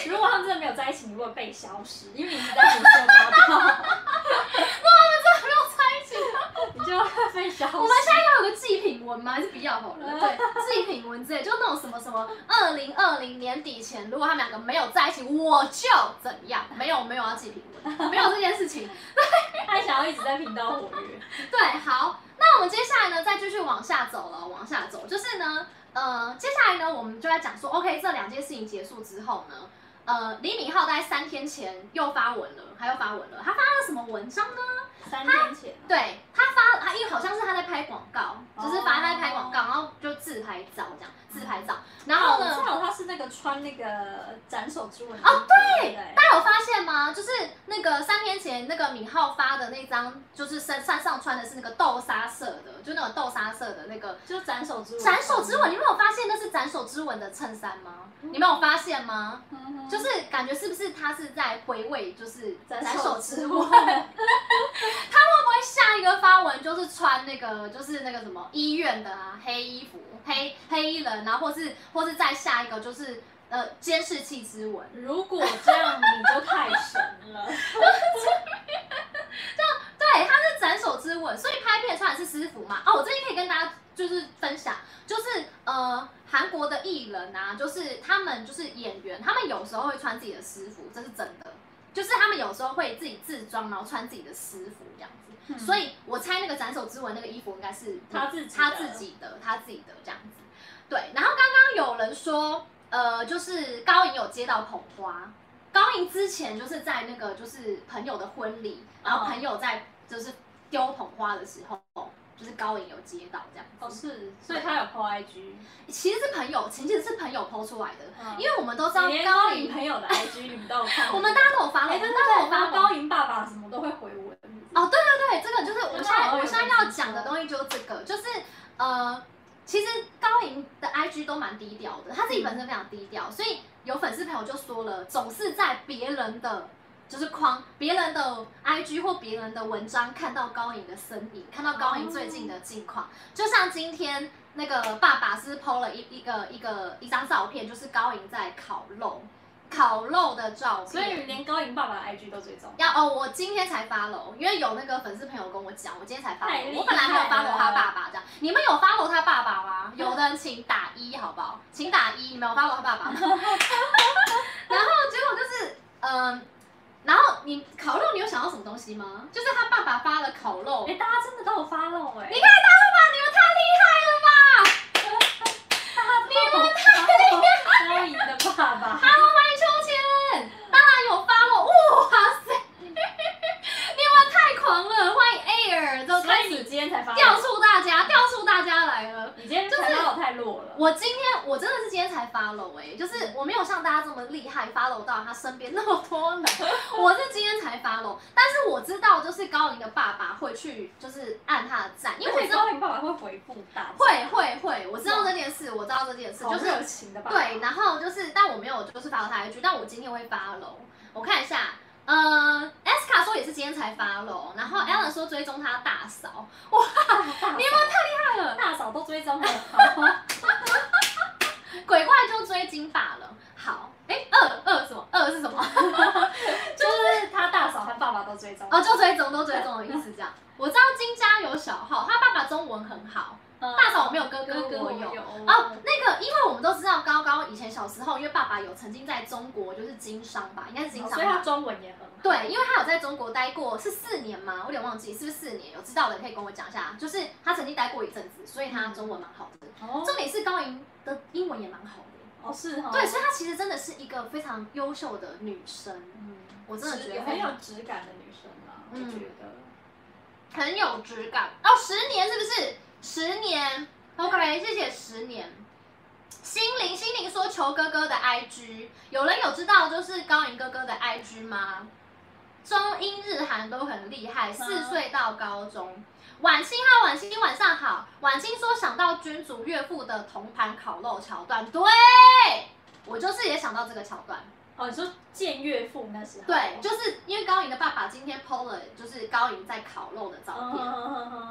如果他们真的没有在一起，你会被消失，因为你一直在胡说八道。如果他们真的没有在一起，你就会被消失。我们现在要有个祭品文吗？还是比较好了？对，祭品文之类，就那种什么什么，二零二零年底前，如果他们两个没有在一起，我就怎样？没有没有要祭品文，没有这件事情。对，他想要一直在频道活跃。对，好，那我们接下来呢，再继续往下走了，往下走，就是呢。呃，接下来呢，我们就来讲说，OK，这两件事情结束之后呢，呃，李敏镐在三天前又发文了，他又发文了，他发了什么文章呢？三天前，对他发，他因为好像是他在拍广告，就是发他在拍广告，然后就自拍照这样，自拍照，然后呢，正好他是那个穿那个斩首之吻哦，对，大家有发现吗？就是那个三天前那个敏浩发的那张，就是身上上穿的是那个豆沙色的，就那种豆沙色的那个，就是斩首之吻，斩首之吻，你没有发现那是斩首之吻的衬衫吗？你没有发现吗？就是感觉是不是他是在回味，就是斩首之吻。他会不会下一个发文就是穿那个就是那个什么医院的啊黑衣服黑黑衣人，然后或是或是再下一个就是呃监视器之吻？如果这样你就太神了。就对，他是斩首之吻，所以拍片穿的是私服嘛？哦，我最近可以跟大家就是分享，就是呃韩国的艺人啊，就是他们就是演员，他们有时候会穿自己的私服，这是真的。就是他们有时候会自己自装，然后穿自己的私服这样子，嗯、所以我猜那个斩首之吻那个衣服应该是他自己他自己的他自己的这样子。对，然后刚刚有人说，呃，就是高颖有接到捧花，高颖之前就是在那个就是朋友的婚礼，然后朋友在就是丢捧花的时候。就是高颖有接到这样子，哦是，所以他有 po IG，其实是朋友，其实是朋友 po 出来的，嗯、因为我们都知道高颖朋友的 IG 你们都有看，我们大家都有发，我们大家都有发高颖爸爸什么都会回文。哦，对对对，这个就是我现在我现在要讲的东西就是这个，就是呃，其实高颖的 IG 都蛮低调的，他自己本身非常低调，所以有粉丝朋友就说了，总是在别人的。就是框别人的 IG 或别人的文章，看到高颖的身影，看到高颖最近的近况。就像今天那个爸爸是 PO 了一一个一个一张照片，就是高颖在烤肉，烤肉的照片。所以你连高颖爸爸的 IG 都追踪？要哦，我今天才 follow，因为有那个粉丝朋友跟我讲，我今天才 follow。我本来没有 follow 他爸爸这样。你们有 follow 他爸爸吗？有的人请打一好不好？请打一，你们有 follow 他爸爸吗？然后结果就是嗯。呃然后你烤肉，你有想到什么东西吗？就是他爸爸发了烤肉，哎，大家真的都有发肉哎！你看他爸爸，你们太厉害了吧！你们太厉害了！高颖的爸爸，Hello，欢迎秋千，当然有发肉，哇塞！你们太狂了，欢迎 Air，都开始今天才发，调出大家，调出大家来了。你今天才发太弱了。我今天我真的是今天才 follow 哎，就是我没有像大家这么厉害 follow 到他身边那么多人，我是今天才 follow，但是我知道就是高银的爸爸会去就是按他的赞，因为我知道高银爸爸会回复大家，会会会，我知道这件事，我知道这件事，就是热情的爸爸。对，然后就是但我没有就是 follow 他一句，但我今天会 follow，我看一下，呃，S 卡说也是今天才 follow，然后 Alan 说追踪他大嫂，哇，你们太厉害了，大嫂都追踪了。鬼怪就追金发了。好，哎、欸，二二什么？二是什么？就是他大嫂和爸爸都追踪。哦，就追踪都追踪的意思这样。我知道金家有小号，他爸爸中文很好。大嫂我没有，哥哥我有。哦，那个，因为我们都知道高高以前小时候，因为爸爸有曾经在中国就是经商吧，应该是经商吧。所以他中文也很好。对，因为他有在中国待过，是四年吗？我有点忘记是不是四年？有知道的可以跟我讲一下。就是他曾经待过一阵子，所以他中文蛮好的。哦。重点是高莹的英文也蛮好的。哦，是哈。对，所以她其实真的是一个非常优秀的女生。嗯，我真的觉得很有质感的女生啊，我觉得很有质感。哦，十年是不是？十年。OK，谢谢十年。心灵心灵说求哥哥的 IG，有人有知道就是高颖哥哥的 IG 吗？中英日韩都很厉害，四岁到高中。晚清哈，晚清晚上好。晚清说想到君主岳父的铜盘烤肉桥段，对，我就是也想到这个桥段。哦，你说见岳父那时候？对，就是因为高颖的爸爸今天 PO 了，就是高颖在烤肉的照片，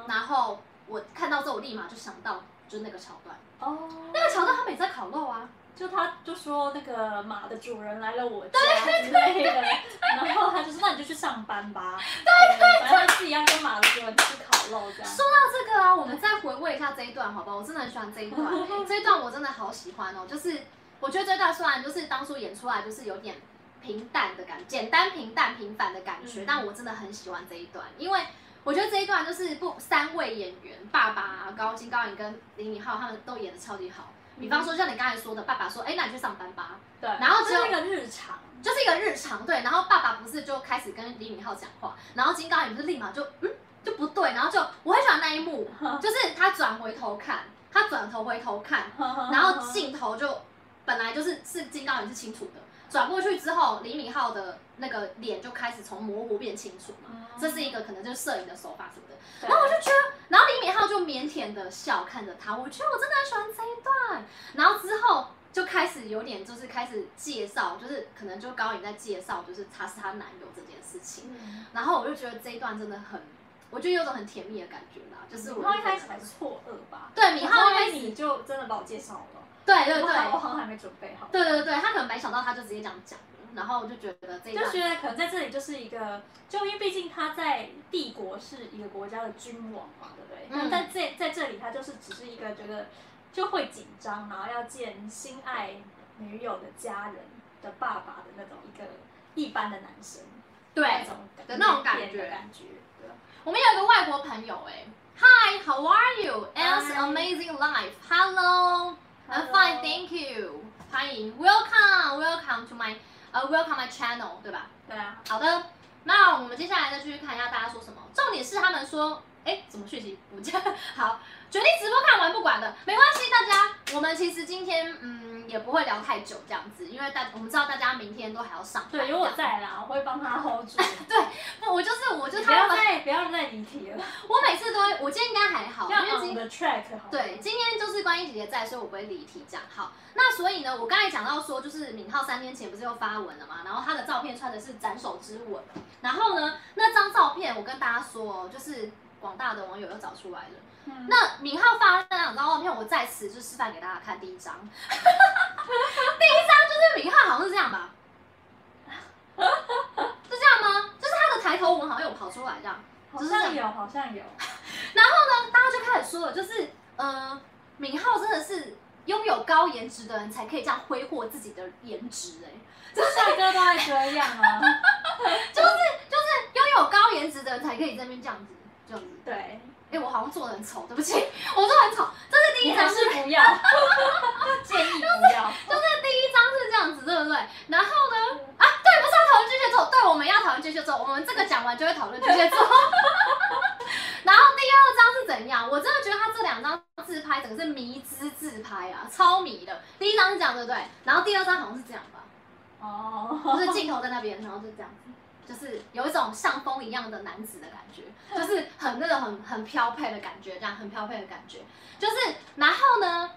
然后我看到之后，我立马就想到就是那个桥段。哦，那个桥段他们也在烤肉啊。就他就说那个马的主人来了我家之类的，然后他就说那你就去上班吧，对对，反正他自己要跟马的主人去烤肉这样。说到这个啊，我们再回味一下这一段好不好？我真的很喜欢这一段，欸，这一段我真的好喜欢哦。就是我觉得这段虽然就是当初演出来就是有点平淡的感觉，简单平淡平凡的感觉，嗯，但我真的很喜欢这一段，因为我觉得这一段就是不三位演员，爸爸啊，高金高银跟李敏镐他们都演的超级好。比方说，像你刚才说的，爸爸说：“哎，那你去上班吧。”对，然后就是一个日常，就是一个日常。对，然后爸爸不是就开始跟李敏镐讲话，然后金高银不是立马就嗯就不对，然后就我很喜欢那一幕，就是他转回头看，他转头回头看，然后镜头就本来就是是金高银是清楚的。转过去之后，李敏镐的那个脸就开始从模糊变清楚嘛，嗯、这是一个可能就是摄影的手法什么的。然后我就觉得，然后李敏镐就腼腆的笑看着他，我觉得我真的很喜欢这一段。然后之后就开始有点就是开始介绍，就是可能就高颖在介绍，就是他是她男友这件事情。嗯、然后我就觉得这一段真的很，我觉得有种很甜蜜的感觉啦。就是我他一开始还是错愕吧？对，敏镐一开始你就真的把我介绍了。对对对，我好像还没准备好。对对对，他可能没想到，他就直接这样讲，然后我就觉得这就觉得可能在这里就是一个，就因为毕竟他在帝国是一个国家的君王嘛，对不对？嗯。但在在这里，他就是只是一个觉得就会紧张，然后要见心爱女友的家人的爸爸的那种一个一般的男生，对，那种的那种感觉感觉。对。我们有一个外国朋友，哎，Hi，How are you？Else amazing life，Hello。I'm fine, thank you. 欢迎，Welcome, Welcome to my, 呃，Welcome my channel，对吧？对啊。好的，那我们接下来再继续看一下大家说什么。重点是他们说，哎，怎么讯息不见？好，决定直播看完不管的，没关系，大家。我们其实今天，嗯。也不会聊太久这样子，因为大我们知道大家明天都还要上班。对，有我在啦，我会帮他 hold 住。对，不，我就是我就是他。不要再不要再离题了。我每次都会，我今天应该还好，要 on the track 好。对，今天就是观音姐姐在，所以我不会离题这样。好，那所以呢，我刚才讲到说，就是敏浩三天前不是又发文了嘛，然后他的照片穿的是斩首之吻，然后呢，那张照片我跟大家说，就是广大的网友又找出来了。嗯、那敏浩发那两张照片，我在此就示范给大家看。第一张，第一张就是敏浩，好像是这样吧？是这样吗？就是他的抬头纹好像有跑出来这样，好像有，好像有。然后呢，大家就开始说了，就是呃，敏浩真的是拥有高颜值的人才可以这样挥霍自己的颜值哎、欸，就是帅哥都爱这样啊，就是就是拥有高颜值的人才可以在那边这样子，这样子，对。哎，我好像做的很丑，对不起，我做的很丑。这是第一张，是不要，建议不要。就是第一张是这样子，对不对？然后呢？啊，对，不是要讨论巨蟹座，对，我们要讨论巨蟹座。我们这个讲完就会讨论巨蟹座。然后第二张是怎样？我真的觉得他这两张自拍整个是迷之自拍啊，超迷的。第一张是这样，对不对？然后第二张好像是这样吧？哦，就是镜头在那边，然后就这样子。就是有一种像风一样的男子的感觉，就是很那种很很飘配的感觉，这样很飘配的感觉。就是然后呢，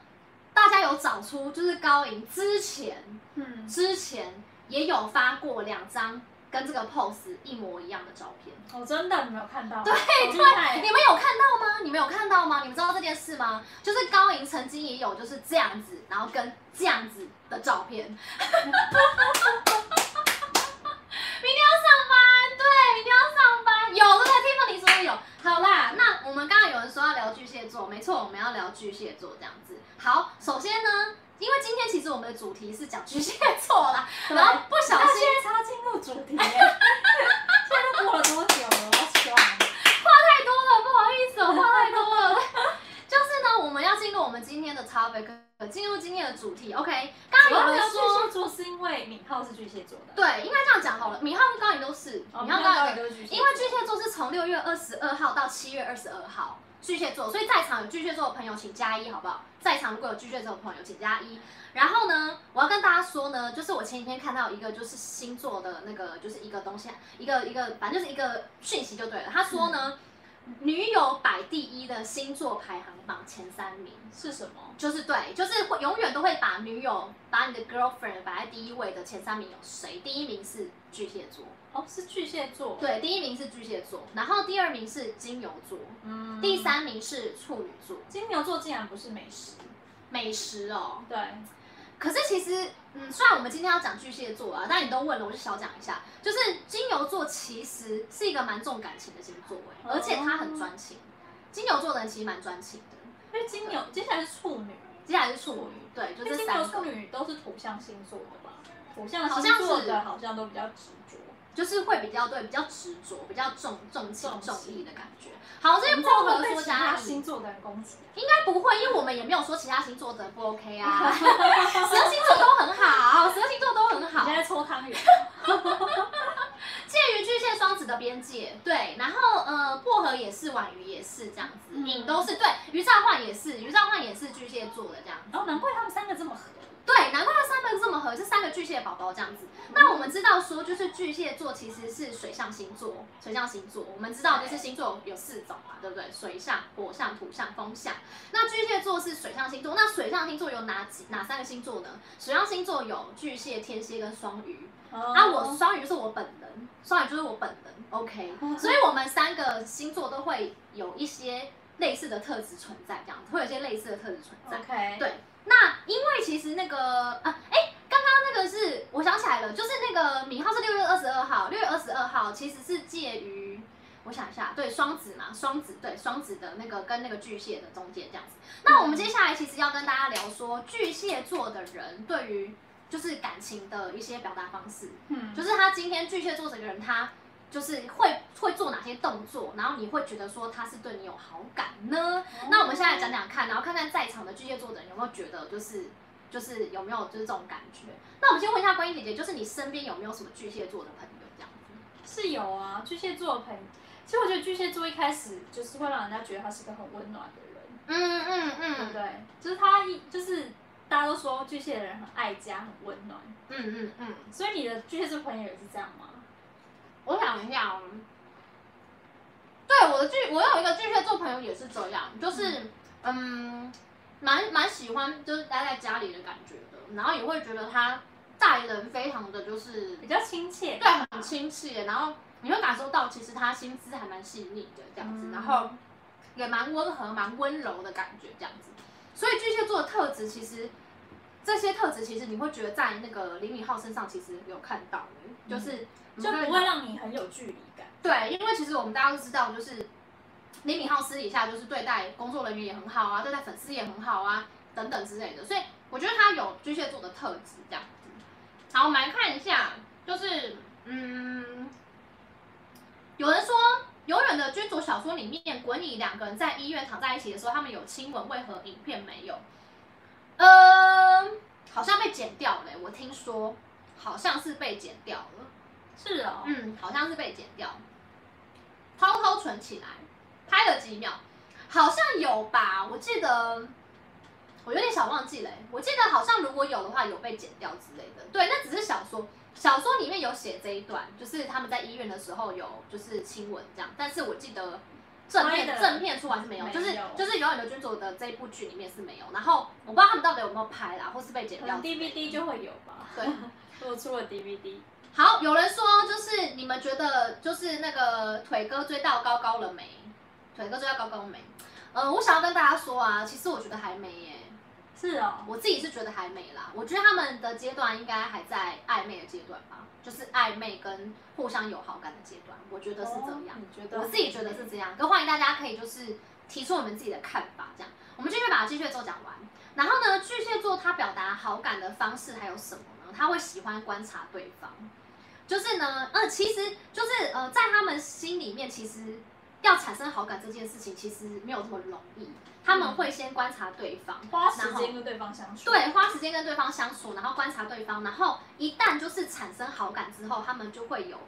大家有找出就是高银之前，嗯，之前也有发过两张跟这个 pose 一模一样的照片。哦，真的，你没有看到？对对，你们有看到吗？你们有看到吗？你们知道这件事吗？就是高银曾经也有就是这样子，然后跟这样子的照片。明天要上班，对，明天要上班，有对不对？Tiffany 说的有。好啦，那我们刚刚有人说要聊巨蟹座，没错，我们要聊巨蟹座这样子。好，首先呢，因为今天其实我们的主题是讲巨蟹座啦，对然后不小心插进入主题，现在都过了多久了？我希望话太多了，不好意思，我话太多了。就是呢，我们要进入我们今天的 topic。进入今天的主题，OK。刚刚有人说巨蟹座是因为敏浩是巨蟹座的，对，应该这样讲好了。敏浩跟高颖都是，敏浩高颖都是巨蟹，因为巨蟹座是从六月二十二号到七月二十二号，巨蟹座，所以在场有巨蟹座的朋友请加一，好不好？在场如果有巨蟹座的朋友请加一。然后呢，我要跟大家说呢，就是我前几天看到一个就是星座的那个就是一个东西，一个一个反正就是一个讯息就对了。他说呢，嗯、女友摆第一的星座排行榜前三名是什么？就是对，就是会永远都会把女友把你的 girlfriend 摆在第一位的前三名有谁？第一名是巨蟹座。哦，是巨蟹座。对，第一名是巨蟹座，然后第二名是金牛座，嗯，第三名是处女座。金牛座竟然不是美食，美食哦。对。可是其实，嗯，虽然我们今天要讲巨蟹座啊，但你都问了，我就小讲一下，就是金牛座其实是一个蛮重感情的星座，哎，而且他很专情。金牛座的人其实蛮专情的。因为金牛接下来是处女，接下来是处女，对，就这三个。金牛、处女都是土象星座的吧？土象星座的好像都比较执着。就是会比较对，比较执着，比较重重情重义的感觉。好，这些薄荷说加他星座的人攻击，应该不会，因为我们也没有说其他星座的不 OK 啊。十二星座都很好，十二星座都很好。你现在搓汤圆。介于巨蟹双子的边界，对，然后呃，薄荷也是，婉瑜也是这样子，你、嗯、都是对，于兆焕也是，于兆焕也是巨蟹座的这样子。哦，难怪他们三个这么合。对，难怪他三个这么合，是三个巨蟹宝宝这样子。那我们知道说，就是巨蟹座其实是水象星座，水象星座。我们知道就是星座有四种嘛，对不对？水象、火象、土象、风象。那巨蟹座是水象星座，那水象星座有哪几哪三个星座呢？水象星座有巨蟹、天蝎跟双鱼。Oh. 啊，我双鱼就是我本人，双鱼就是我本人。OK，所以我们三个星座都会有一些类似的特质存在，这样子会有一些类似的特质存在。OK，对。那因为其实那个啊，哎，刚刚那个是我想起来了，就是那个米号是六月二十二号，六月二十二号其实是介于，我想一下，对，双子嘛，双子对双子的那个跟那个巨蟹的中间这样子。那我们接下来其实要跟大家聊说巨蟹座的人对于就是感情的一些表达方式，嗯，就是他今天巨蟹座这个人他。就是会会做哪些动作，然后你会觉得说他是对你有好感呢？哦、那我们现在讲讲看，然后看看在场的巨蟹座的人有没有觉得就是就是有没有就是这种感觉？那我们先问一下观音姐姐，就是你身边有没有什么巨蟹座的朋友这样子？是有啊，巨蟹座的朋友。其实我觉得巨蟹座一开始就是会让人家觉得他是个很温暖的人。嗯嗯嗯，对不对？就是他一就是大家都说巨蟹的人很爱家，很温暖。嗯嗯嗯，所以你的巨蟹座朋友也是这样吗？我想一下哦，对我的巨，我有一个巨蟹座朋友也是这样，就是嗯，蛮蛮喜欢就是待在家里的感觉的，然后也会觉得他待人非常的就是比较亲切，对，很亲切，然后你会感受到其实他心思还蛮细腻的这样子，然后也蛮温和、蛮温柔的感觉这样子，所以巨蟹座的特质其实这些特质其实你会觉得在那个李敏镐身上其实有看到的，就是。就不会让你很有距离感。对，因为其实我们大家都知道，就是李敏镐私底下就是对待工作人员也很好啊，对待粉丝也很好啊，等等之类的。所以我觉得他有巨蟹座的特质这样子。好，我们来看一下，就是嗯，有人说永远的君主小说里面，滚你两个人在医院躺在一起的时候，他们有亲吻，为何影片没有？嗯，好像被剪掉了，我听说好像是被剪掉了。是哦，嗯，好像是被剪掉，偷偷存起来，拍了几秒，好像有吧？我记得，我有点小忘记了。我记得好像如果有的话，有被剪掉之类的。对，那只是小说，小说里面有写这一段，就是他们在医院的时候有就是亲吻这样。但是我记得正片正片出来是没有，就是就是永远的君主的这一部剧里面是没有。然后我不知道他们到底有没有拍啦，或是被剪掉。DVD 就会有吧？对，如果出了 DVD。好，有人说就是你们觉得就是那个腿哥追到高高了没？腿哥追到高高了没？呃，我想要跟大家说啊，其实我觉得还没耶。是哦，我自己是觉得还没啦。我觉得他们的阶段应该还在暧昧的阶段吧，就是暧昧跟互相有好感的阶段。我觉得是这样。觉得？我自己觉得是这样。都欢迎大家可以就是提出你们自己的看法，这样。我们继续把巨蟹座讲完。然后呢，巨蟹座他表达好感的方式还有什么呢？他会喜欢观察对方。就是呢，呃，其实就是呃，在他们心里面，其实要产生好感这件事情，其实没有这么容易。他们会先观察对方，花时间跟对方相处。对，花时间跟对方相处，然后观察对方，然后一旦就是产生好感之后，他们就会有，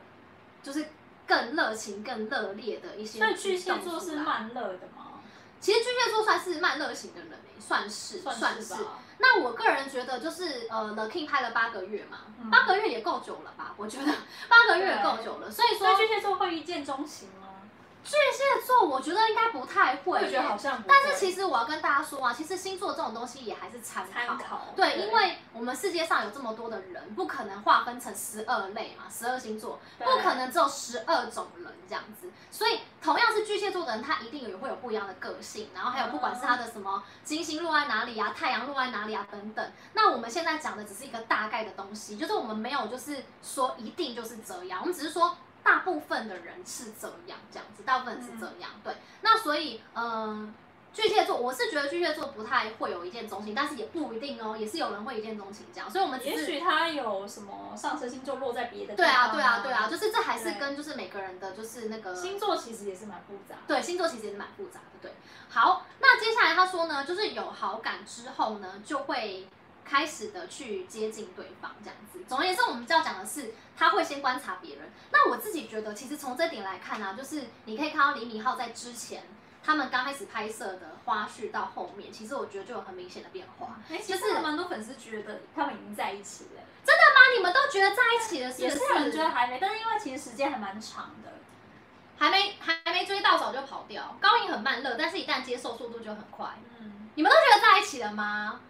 就是更热情、更热烈的一些。所以巨蟹座是慢热的吗？其实巨蟹座算是慢热型的人诶，算是算算是。是吧。那我个人觉得就是呃，The King 拍了八个月嘛，八个月也够久了吧？我觉得八个月也够久了，所以说所以巨蟹座会一见钟情吗？巨蟹座，我觉得应该不太会，我觉得好像。但是其实我要跟大家说啊，其实星座这种东西也还是参考。参考。对，因为我们世界上有这么多的人，不可能划分成十二类嘛，十二星座，不可能只有十二种人这样子。所以同样是巨蟹座的人，他一定有会有不一样的个性，然后还有不管是他的什么金星落在哪里啊，太阳落在哪里啊等等。那我们现在讲的只是一个大概的东西，就是我们没有就是说一定就是这样，我们只是说。大部分的人是这样，这样子，大部分是这样，对。那所以，嗯、呃，巨蟹座，我是觉得巨蟹座不太会有一见钟情，但是也不一定哦，也是有人会一见钟情这样。所以，我们也许他有什么上升星座落在别的地方。对啊，对啊，对啊，就是这还是跟就是每个人的就是那个星座其实也是蛮复杂。对，星座其实也是蛮复杂的。对，好，那接下来他说呢，就是有好感之后呢，就会。开始的去接近对方，这样子。总而言之，我们就要讲的是，他会先观察别人。那我自己觉得，其实从这点来看呢、啊，就是你可以看到李敏镐在之前他们刚开始拍摄的花絮到后面，其实我觉得就有很明显的变化。哎、欸，其实蛮多粉丝觉得他们已经在一起了。真的吗？你们都觉得在一起了是不是？也是有人觉得还没，但是因为其实时间还蛮长的，还没还没追到早就跑掉。高音很慢热，但是一旦接受速度就很快。嗯，你们都觉得在一起了吗？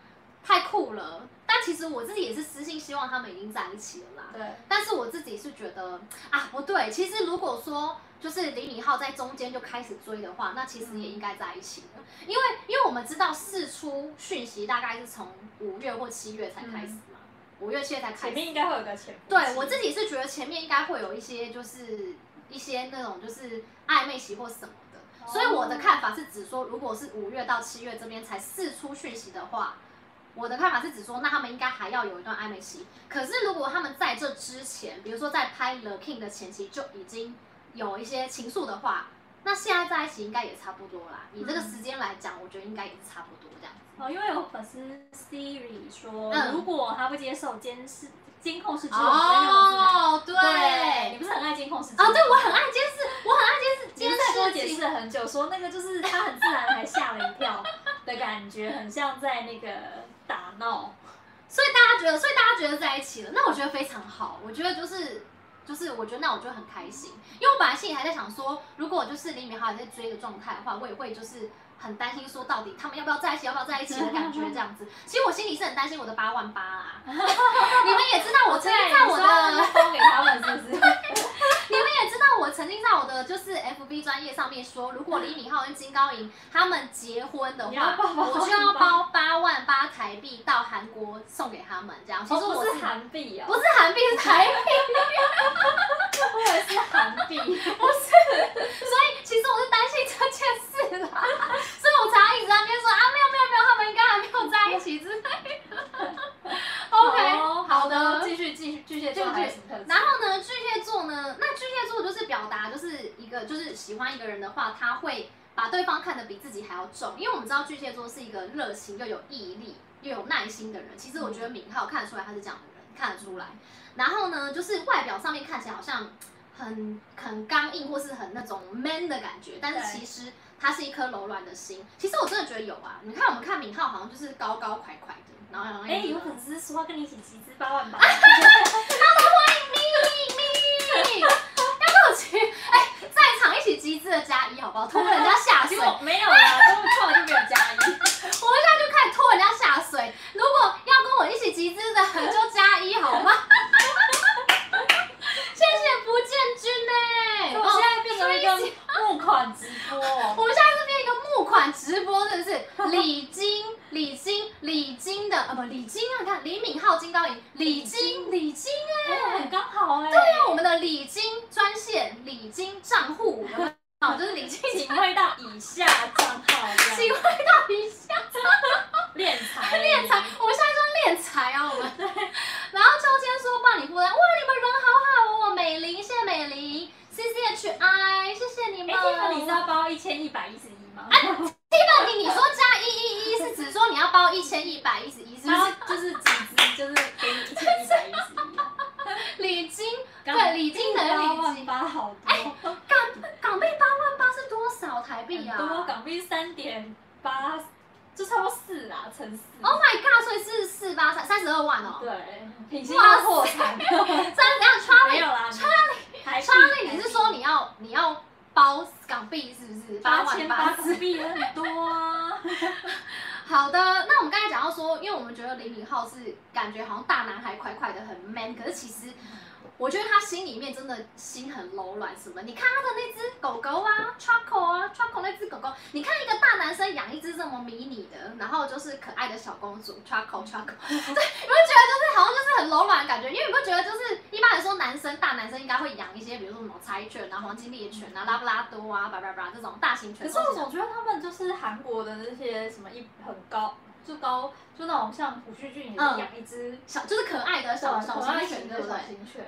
太酷了，但其实我自己也是私心希望他们已经在一起了啦。对，但是我自己是觉得啊，不对，其实如果说就是李敏镐在中间就开始追的话，那其实也应该在一起了，因为因为我们知道释出讯息大概是从五月或七月才开始嘛，五、嗯、月七月才开始，前面应该会有个前。对，我自己是觉得前面应该会有一些就是一些那种就是暧昧期或什么的，所以我的看法是指说，如果是五月到七月这边才释出讯息的话。我的看法是指说，那他们应该还要有一段暧昧期。可是如果他们在这之前，比如说在拍《The King》的前期就已经有一些情愫的话，那现在在一起应该也差不多啦。以这个时间来讲，我觉得应该也是差不多这样子。哦，因为有粉丝 Siri 说，嗯、如果他不接受监视监控室之后，哦，对，对，你不是很爱监控室？哦，对，我很爱监视，我很爱监视。监视跟我解释了很久，说那个就是他很自然，还吓了一跳的感觉，很像在那个。打闹，所以大家觉得，所以大家觉得在一起了，那我觉得非常好。我觉得就是，就是我觉得那我就很开心，因为我本来心里还在想说，如果就是李敏镐也在追的状态的话，我也会就是很担心说到底他们要不要在一起，要不要在一起的感觉这样子。其实我心里是很担心我的八万八啊，你们也知道我曾经在我的包给他们是不是？你们也知道我曾经在我的就是 FB 专业上面说，如果李敏镐跟金高银他们结婚的话，我就要包八万八台币到韩国送给他们，这样。其实我是韩币啊，不是韩币，是台币。我以为是韩币，不是。所以其实我是担心这件事啦，所以我才一直在那边说啊，没有没有没有，他们应该还没有在一起之类的。OK，好的，继续继续巨蟹座还是然后呢，巨蟹座呢，那巨蟹座就是表达就是一个就是喜欢一个人的话，他会把对方看得比自己还要重，因为我们知道巨蟹座是一个热情又有毅力又有耐心的人。其实我觉得敏浩看得出来他是这样的人，看得出来。然后呢，就是外表上面看起来好像很很刚硬或是很那种 man 的感觉，但是其实他是一颗柔软的心。其实我真的觉得有啊，你看我们看敏浩好像就是高高快快的。然后哎，有粉丝说要跟你一起集资八万八，他们欢迎咪咪咪，要不我去？哎，在场一起集资的加一好不好？拖人家下水，没有啊，这么快就没有加一，我们现在就开始拖人家下水。如果要跟我一起集资的，就加一好吗？谢谢不见君呢，变成一个募款直播，我们现在是变一个募款直播，是不是？礼金。李金，李金的啊，不，李金啊，你看李敏镐、金高银，李金，李金哎，很刚好哎。对呀，我们的李金专线，李金账户，好，就是李金，请汇到以下账号，请汇到以下账号，敛财，敛财，我们现在说敛财啊，我们对。然后秋千说帮你负担，哇，你们人好好哦，美玲，谢谢美玲，C C H I，谢谢你们。哎，你知道包一千一百一十一吗？哎。Tiffany，你说加一一一是指说你要包一千一百一十一，是不是？就是几支，就是给你一千一百一十一。礼金，对，礼金等于礼金。八万八好多。哎，港港币八万八是多少台币啊？多港币乘四。Oh my god！所以是四八三三十二万哦。对，品心要破产。这样怎样？Charlie，没有啦，Charlie，Charlie，Charlie, 你是说你要你要包港币是不是？八千八港币很多啊。好的，那我们刚才讲到说，因为我们觉得李敏镐是感觉好像大男孩，快快的很 man，可是其实。我觉得他心里面真的心很柔软，什么？你看他的那只狗狗啊，Choco 啊，Choco 那只狗狗，你看一个大男生养一只这么迷你的，然后就是可爱的小公主，Choco，Choco，对，你不觉得就是好像就是很柔软的感觉？因为你不觉得就是一般来说男生大男生应该会养一些，比如说什么柴犬啊、黄金猎犬啊、拉布拉多啊、巴拉巴这种大型犬。可是我总觉得他们就是韩国的那些什么一很高。就高，就那种像古巨俊也是养一只、嗯、小，就是可爱的小小型犬，对不对？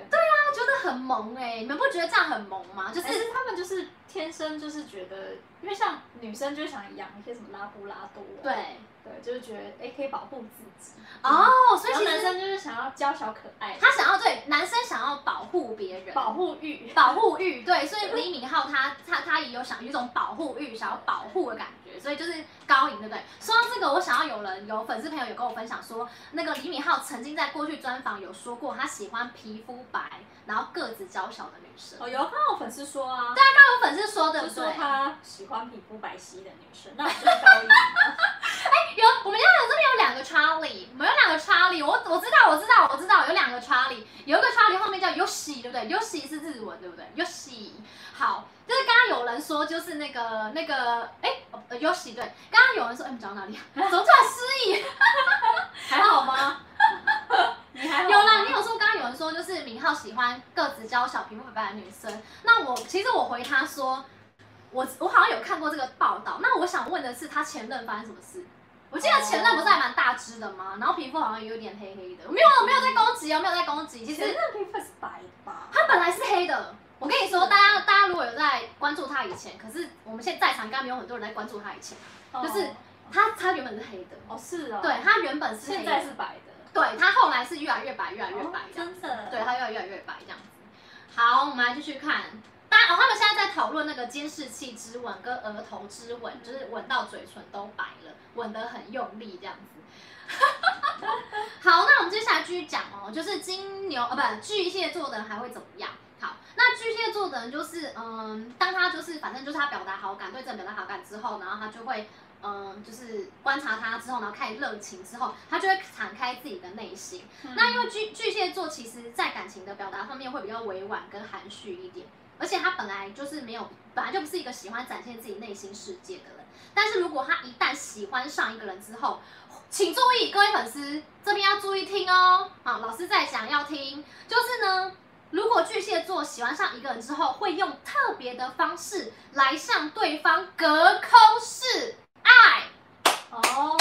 对啊，觉得很萌哎、欸，你们不觉得这样很萌吗？就是、欸、他们就是天生就是觉得，因为像女生就想养一些什么拉布拉多、啊，对对，就是觉得哎、欸、可以保护自己哦，所以其实男生就是想要娇小可爱，他想要对男生想要保护别人，保护欲，保护欲，对，所以李敏镐他他他也有想有一种保护欲，想要保护的感觉。所以就是高颖，对不对？说到这个，我想要有人有粉丝朋友有跟我分享说，那个李敏镐曾经在过去专访有说过，他喜欢皮肤白，然后个子娇小的女生。哦，有刚刚有粉丝说啊，对啊，刚刚有粉丝说的，说他喜欢皮肤白皙的女生，那就是 高银。哎、欸，有我们家有这边有两个 Charlie，我们有两个 Charlie，我我知道我知道我知道有两个 Charlie，有一个 Charlie 后面叫 Yoshi，对不对？Yoshi 是日文，对不对？Yoshi，好。就是刚刚有人说，就是那个那个，哎、欸，尤喜对，刚刚有人说，哎、欸，你讲到哪里？怎么突然失忆？还好吗？你还有啦，你有说刚刚有人说，就是敏浩喜欢个子娇小、皮肤白白的女生。那我其实我回他说，我我好像有看过这个报道。那我想问的是，他前任发生什么事？我记得前任不是还蛮大只的吗？然后皮肤好像有点黑黑的。没有，没有在攻击哦，没有在攻击。其实前任皮肤是白的吧？他本来是黑的。我跟你说，大家大家如果有在关注他以前，可是我们现在在场应该没有很多人在关注他以前，哦、就是他他原本是黑的哦，是哦，对他原本是黑的，现在是白的，对他后来是越来越白，越来越白，真的，对他越来越来越白这样子。好，我们来继续看，大家哦，他们现在在讨论那个监视器之吻跟额头之吻，就是吻到嘴唇都白了，吻得很用力这样子。好，那我们接下来继续讲哦，就是金牛啊，不，巨蟹座的人还会怎么样？好，那巨蟹座的人就是，嗯，当他就是反正就是他表达好感，对这表达好感之后，然后他就会，嗯，就是观察他之后，然后开始热情之后，他就会敞开自己的内心。那因为巨巨蟹座其实在感情的表达方面会比较委婉跟含蓄一点，而且他本来就是没有，本来就不是一个喜欢展现自己内心世界的人。但是如果他一旦喜欢上一个人之后，请注意各位粉丝这边要注意听哦，好，老师在讲要听，就是呢。如果巨蟹座喜欢上一个人之后，会用特别的方式来向对方隔空示爱哦，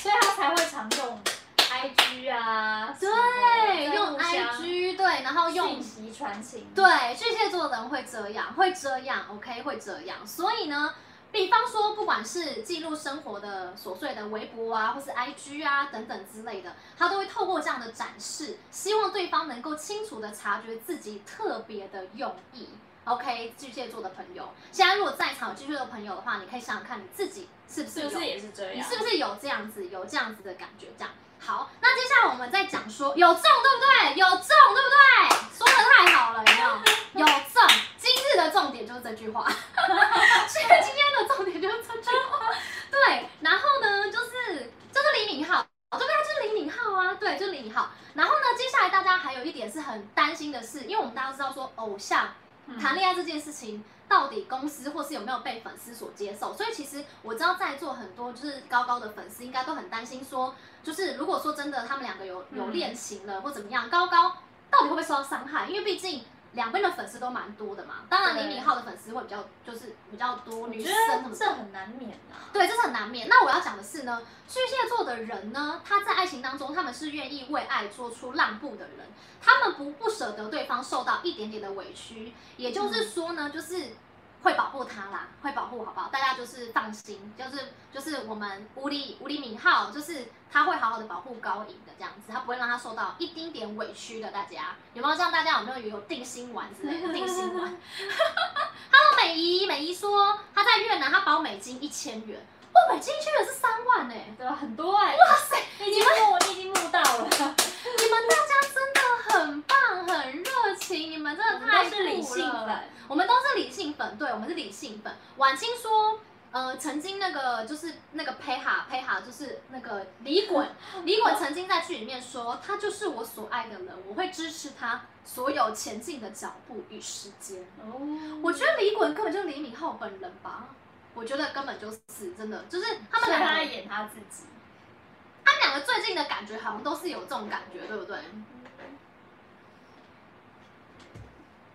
所以他才会常用 IG 啊，对，用 IG 对，然后用信息传情，对，巨蟹座的人会这样，会这样，OK，会这样，所以呢。比方说，不管是记录生活的琐碎的微博啊，或是 IG 啊等等之类的，他都会透过这样的展示，希望对方能够清楚的察觉自己特别的用意。OK，巨蟹座的朋友，现在如果在场有巨蟹座的朋友的话，你可以想想看你自己是不是，是不是也是这样？你是不是有这样子，有这样子的感觉？这样好，那接下来我们再讲说有中对不对？有中对不对？说得太好了，有没有？有中，今日的重点就是这句话。所以今天的重点就是这句话，对，然后呢，就是就是李敏镐，对啊，就是李敏镐啊，对，就是李敏镐。然后呢，接下来大家还有一点是很担心的是，因为我们大家知道说偶像谈恋爱这件事情，到底公司或是有没有被粉丝所接受，所以其实我知道在座很多就是高高的粉丝应该都很担心说，就是如果说真的他们两个有有恋情了或怎么样，高高到底会不会受到伤害？因为毕竟。两边的粉丝都蛮多的嘛，当然李敏镐的粉丝会比较就是比较多女生，这很难免啊。对，这是很难免。那我要讲的是呢，巨蟹座的人呢，他在爱情当中，他们是愿意为爱做出让步的人，他们不不舍得对方受到一点点的委屈，也就是说呢，就是。会保护他啦，会保护，好不好？大家就是放心，就是就是我们吴理吴理敏浩，就是他会好好的保护高颖的这样子，他不会让他受到一丁点委屈的。大家有没有这样？大家有没有有定心丸之类的？定心丸。Hello，美姨，美姨说她在越南，她保美金一千元。哇美金一千元是三万呢、欸，对，很多哎、欸。哇塞，你已经摸，我已经摸到了。你们大家真的很棒，很热情，你们真的太酷了。都是理性粉，我们都是理性粉，对，我们是理性粉。婉清说。呃，曾经那个就是那个裴哈裴哈，就是那个李衮，李衮曾经在剧里面说，他就是我所爱的人，我会支持他所有前进的脚步与时间。哦，我觉得李衮根本就是李敏镐本人吧？我觉得根本就是真的，就是他们两个在演他自己。他们两个最近的感觉好像都是有这种感觉，对不对？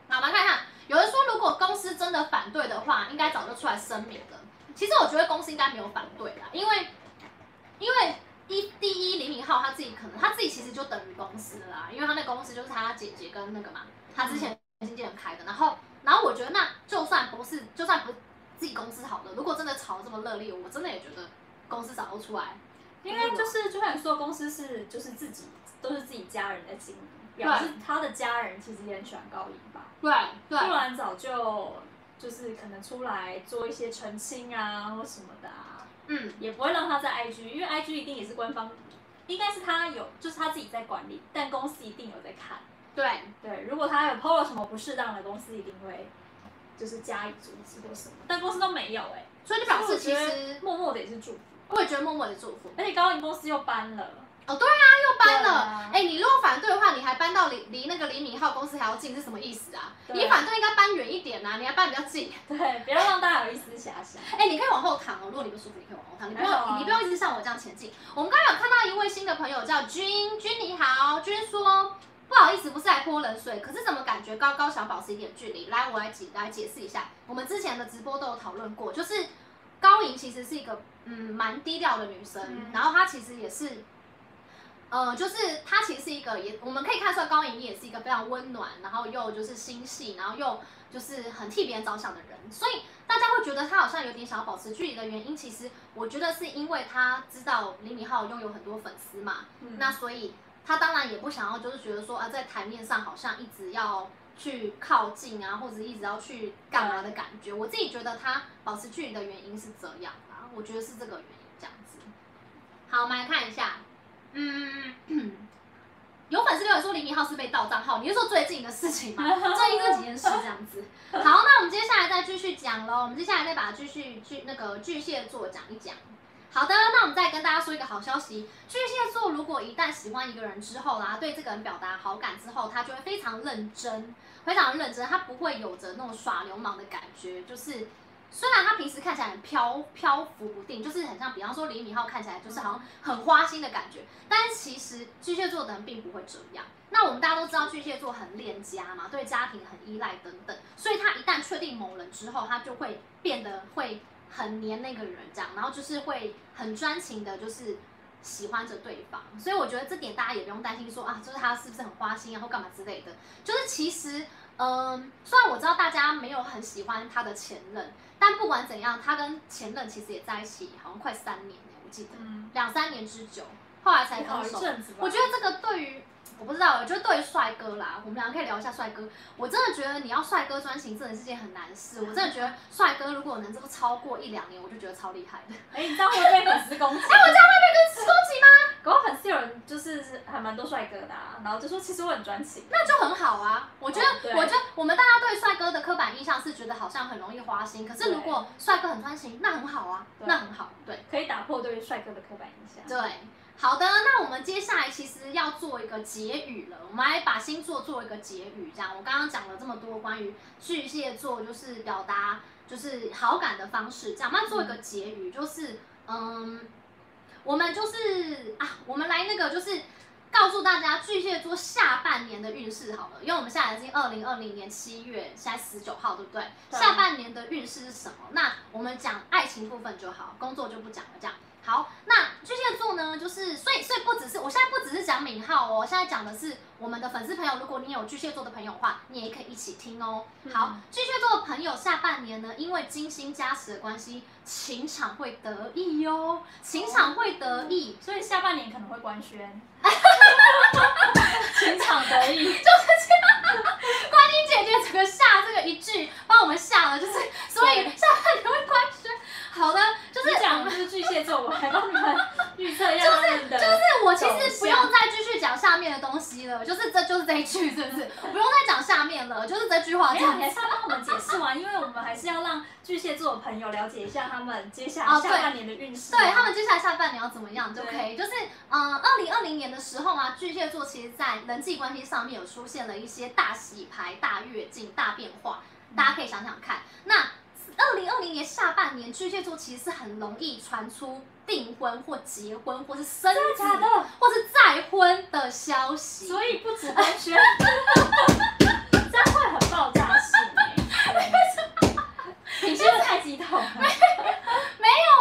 好，我们看看，有人说如果公司真的反对的话，应该早就出来声明了。其实我觉得公司应该没有反对啦，因为，因为一第一李敏镐他自己可能他自己其实就等于公司啦，因为他那公司就是他姐姐跟那个嘛，他之前经纪人开的，然后，然后我觉得那就算不是，就算不自己公司好的，如果真的吵得这么热烈，我真的也觉得公司早就出来，因为就是就像你说，公司是就是自己都是自己家人在经营，表示他的家人其实也很喜欢高银吧，对，对，不然早就。就是可能出来做一些澄清啊，或什么的啊，嗯，也不会让他在 IG，因为 IG 一定也是官方，应该是他有，就是他自己在管理，但公司一定有在看。对对，如果他有 PO 了什么不适当的，公司一定会就是加以阻止或什么，但公司都没有哎、欸，所以就表示其实默默的也是祝福。我也觉得默默的祝福，而且高银公司又搬了。哦，对啊，又搬了。哎、你如果反对的话，你还搬到离离那个李敏镐公司还要近，是什么意思啊？啊你反对应该搬远一点啊，你还搬比较近。对，不要让大家有一丝遐想。哎、欸，你可以往后躺哦，如果你不舒服，你可以往后躺，你不用，啊、你不用一直像我这样前进。我们刚刚有看到一位新的朋友叫君君，你好，君说不好意思，不是来泼冷水，可是怎么感觉高高想保持一点距离？来，我来解来解释一下，我们之前的直播都有讨论过，就是高莹其实是一个嗯蛮低调的女生，嗯、然后她其实也是。呃，就是她其实是一个也，我们可以看出来高莹也是一个非常温暖，然后又就是心细，然后又就是很替别人着想的人。所以大家会觉得她好像有点想要保持距离的原因，其实我觉得是因为她知道李敏镐拥有很多粉丝嘛，嗯、那所以她当然也不想要，就是觉得说啊，在台面上好像一直要去靠近啊，或者一直要去干嘛的感觉。我自己觉得他保持距离的原因是这样啊，我觉得是这个原因这样子。好，我们来看一下。嗯，有粉丝留言说李敏镐是被盗账号，你是说最近的事情吗？最近这几件事这样子。好，那我们接下来再继续讲喽。我们接下来再把继续巨那个巨蟹座讲一讲。好的，那我们再跟大家说一个好消息：巨蟹座如果一旦喜欢一个人之后啦，对这个人表达好感之后，他就会非常认真，非常认真，他不会有着那种耍流氓的感觉，就是。虽然他平时看起来很飘飘浮不定，就是很像，比方说李敏镐看起来就是好像很花心的感觉，但其实巨蟹座的人并不会这样。那我们大家都知道巨蟹座很恋家嘛，对家庭很依赖等等，所以他一旦确定某人之后，他就会变得会很黏那个人这样，然后就是会很专情的，就是喜欢着对方。所以我觉得这点大家也不用担心说啊，就是他是不是很花心啊或干嘛之类的。就是其实，嗯，虽然我知道大家没有很喜欢他的前任。但不管怎样，他跟前任其实也在一起，好像快三年了，我记得两、三年之久，后来才分手。我觉得这个对于我不知道，我觉得对于帅哥啦，我们两个可以聊一下帅哥。我真的觉得你要帅哥专情，真的是件很难事。我真的觉得帅哥如果能这么超过一两年，我就觉得超厉害的。哎、欸，你这样会被粉丝攻击？哎、欸，我这样会被粉丝攻击吗？可我粉丝有人就是还蛮多帅哥的、啊，然后就说其实我很专情，那就很好啊。我觉得，哦、我觉得我们大家对帅哥的刻板印象是觉得好像很容易花心，可是如果帅哥很专情，那很好啊，那很好，对，可以打破对于帅哥的刻板印象。对，好的，那我们接下来其实要做一个结语了，我们来把星座做一个结语，这样。我刚刚讲了这么多关于巨蟹座，就是表达就是好感的方式，这样，我们做一个结语，就是嗯。我们就是啊，我们来那个就是告诉大家巨蟹座下半年的运势好了，因为我们现在已经二零二零年七月，现在十九号，对不对？对。下半年的运势是什么？那我们讲爱情部分就好，工作就不讲了，这样。好，那巨蟹座呢，就是所以所以不只是我现在不只是讲敏浩哦，我现在讲的是我们的粉丝朋友，如果你有巨蟹座的朋友的话，你也可以一起听哦。好，巨蟹座的朋友下半年呢，因为金星加持的关系，情场会得意哟，情场会得意，所以下半年可能会官宣。情场得意，就是这样。关妮姐姐整个下这个一句，帮我们下了，就是所以下半年会官宣。好的就是讲就是巨蟹座我来帮你们 预测一下就是就是我其实不用再继续讲下面的东西了就是这就是这一句是不是？不用再讲下面了就是这句话没有你还是要帮我们解释完因为我们还是要让巨蟹座的朋友了解一下他们接下来下半年的运势对他们接下来下半年要怎么样就可以就是嗯二零二零年的时候啊巨蟹座其实在人际关系上面有出现了一些大洗牌大跃进大变化大家可以想想看。那二零二零年下半年，巨蟹座其实是很容易传出订婚或结婚或是生子或是再婚的消息，所以不止官宣，这样会很爆炸性。你是不是太激动了？没有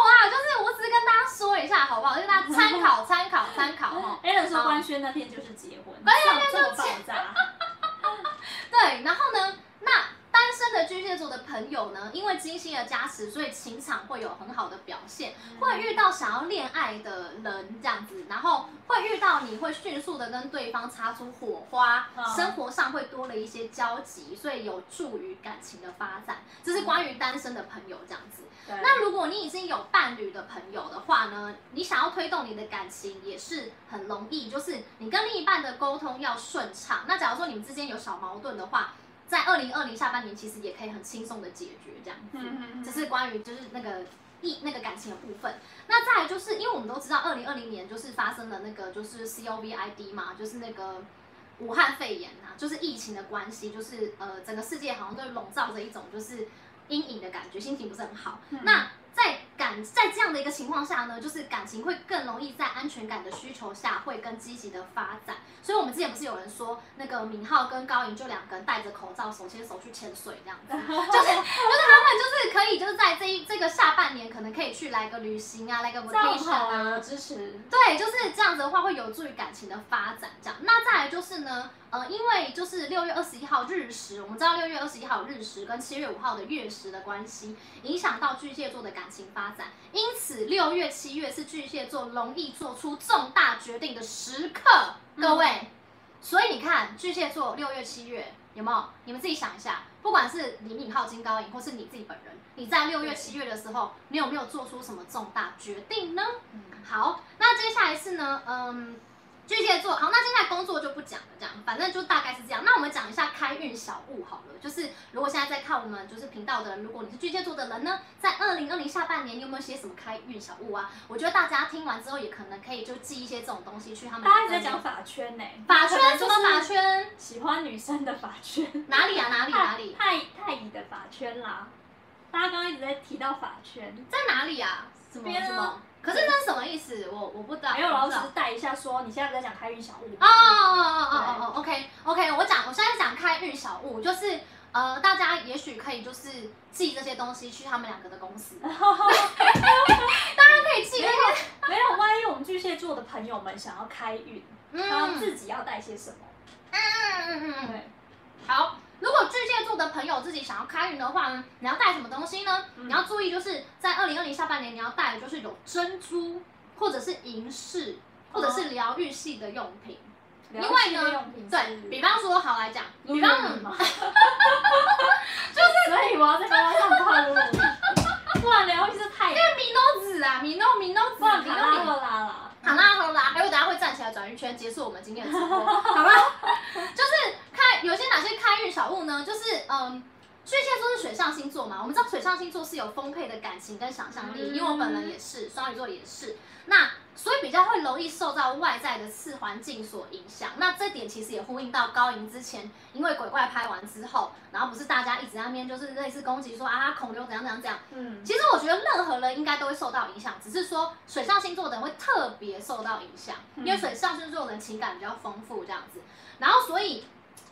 啊，就是我只是跟大家说一下，好不好？就跟大家参考参考参考哈。Allen 说官宣那天就是结婚，官宣那天就爆炸。对，然后呢？那。单身的巨蟹座的朋友呢，因为金星的加持，所以情场会有很好的表现，会遇到想要恋爱的人这样子，然后会遇到你会迅速的跟对方擦出火花，生活上会多了一些交集，所以有助于感情的发展。这是关于单身的朋友这样子。那如果你已经有伴侣的朋友的话呢，你想要推动你的感情也是很容易，就是你跟另一半的沟通要顺畅。那假如说你们之间有小矛盾的话，在二零二零下半年，其实也可以很轻松的解决这样子。这是关于就是那个一那个感情的部分。那再来就是，因为我们都知道，二零二零年就是发生了那个就是 COVID 嘛，就是那个武汉肺炎啊，就是疫情的关系，就是呃整个世界好像都笼罩着一种就是阴影的感觉，心情不是很好。那在感在这样的一个情况下呢，就是感情会更容易在安全感的需求下会更积极的发展。所以，我们之前不是有人说，那个敏浩跟高颖就两个人戴着口罩，手牵手去潜水这样子，就是就是他们就是可以就是在这一这个下半年可能可以去来个旅行啊，来个 vacation 啊，支持。对，就是这样子的话会有助于感情的发展。这样，那再来就是呢，呃，因为就是六月二十一号日食，我们知道六月二十一号日食跟七月五号的月食的关系，影响到巨蟹座的感情发展，因此六月七月是巨蟹座容易做出重大决定的时刻，各位。嗯、所以你看巨蟹座六月七月有没有？你们自己想一下，不管是李敏镐、金高银，或是你自己本人，你在六月七月的时候，你有没有做出什么重大决定呢？嗯、好，那接下来是呢，嗯。巨蟹座，好，那现在工作就不讲了，这样，反正就大概是这样。那我们讲一下开运小物好了，就是如果现在在看我们就是频道的人，如果你是巨蟹座的人呢，在二零二零下半年，你有没有些什么开运小物啊？我觉得大家听完之后也可能可以就寄一些这种东西去他们。大家在讲法圈呢、欸，法圈什么法圈？喜欢女生的法圈？哪里啊？哪里？哪里？太太乙的法圈啦！大家刚刚一直在提到法圈，在哪里啊？什么什么？可是那是什么意思？我我不知道。没有，老师带一下说，你现在在讲开运小物。哦哦哦哦哦哦，OK OK，我讲，我现在讲开运小物，就是呃，大家也许可以就是寄这些东西去他们两个的公司。大家可以寄那些。没有，万一我们巨蟹座的朋友们想要开运，他自己要带些什么？嗯嗯嗯嗯，对，好。如果巨蟹座的朋友自己想要开运的话呢，你要带什么东西呢？嗯、你要注意，就是在二零二零下半年，你要带的就是有珍珠，或者是银饰，或者是疗愈系的用品。因为呢，对比方说，好来讲，比方 就是所以我要在高高上套路，不然疗愈是太因为米诺子啊，米诺米诺子，米诺米。诺拉啦，好啦好啦，还有等下会站起来转一圈，结束我们今天的直播，好吧？就是开。有些哪些开运小物呢？就是嗯，巨蟹座是水象星座嘛，我们知道水象星座是有丰沛的感情跟想象力，嗯、因为我本人也是，双鱼座也是，那所以比较会容易受到外在的次环境所影响。那这点其实也呼应到高银之前，因为鬼怪拍完之后，然后不是大家一直在那边就是类似攻击说啊孔刘怎样怎样怎样，嗯，其实我觉得任何人应该都会受到影响，只是说水象星座的人会特别受到影响，因为水象星座的人情感比较丰富这样子，然后所以。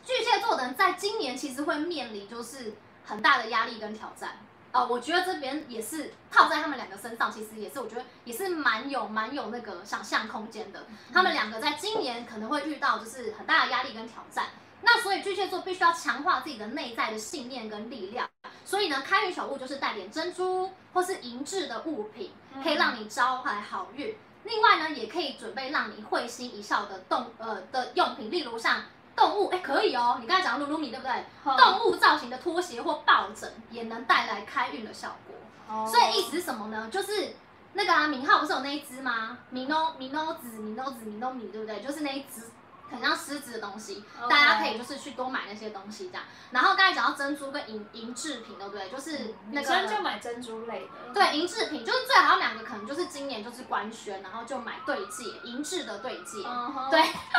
巨蟹座的人在今年其实会面临就是很大的压力跟挑战哦、呃，我觉得这边也是套在他们两个身上，其实也是我觉得也是蛮有蛮有那个想象空间的。他们两个在今年可能会遇到就是很大的压力跟挑战，那所以巨蟹座必须要强化自己的内在的信念跟力量。所以呢，开运小物就是带点珍珠或是银质的物品，可以让你招来好运。另外呢，也可以准备让你会心一笑的动呃的用品，例如像。动物哎，可以哦。你刚才讲的噜噜米，对不对？哦、动物造型的拖鞋或抱枕也能带来开运的效果。哦、所以意思是什么呢？就是那个啊，明浩不是有那一只吗？米诺米诺子米诺子米诺米，对不对？就是那一只很像狮子的东西，Okay. 大家可以就是去多买那些东西这样。然后刚才讲到珍珠跟银银制品，对不对？就是那个女生就买珍珠类的。对，银制品就是最好两个，可能就是今年就是官宣，然后就买对戒，银质的对戒。Uh. 对，大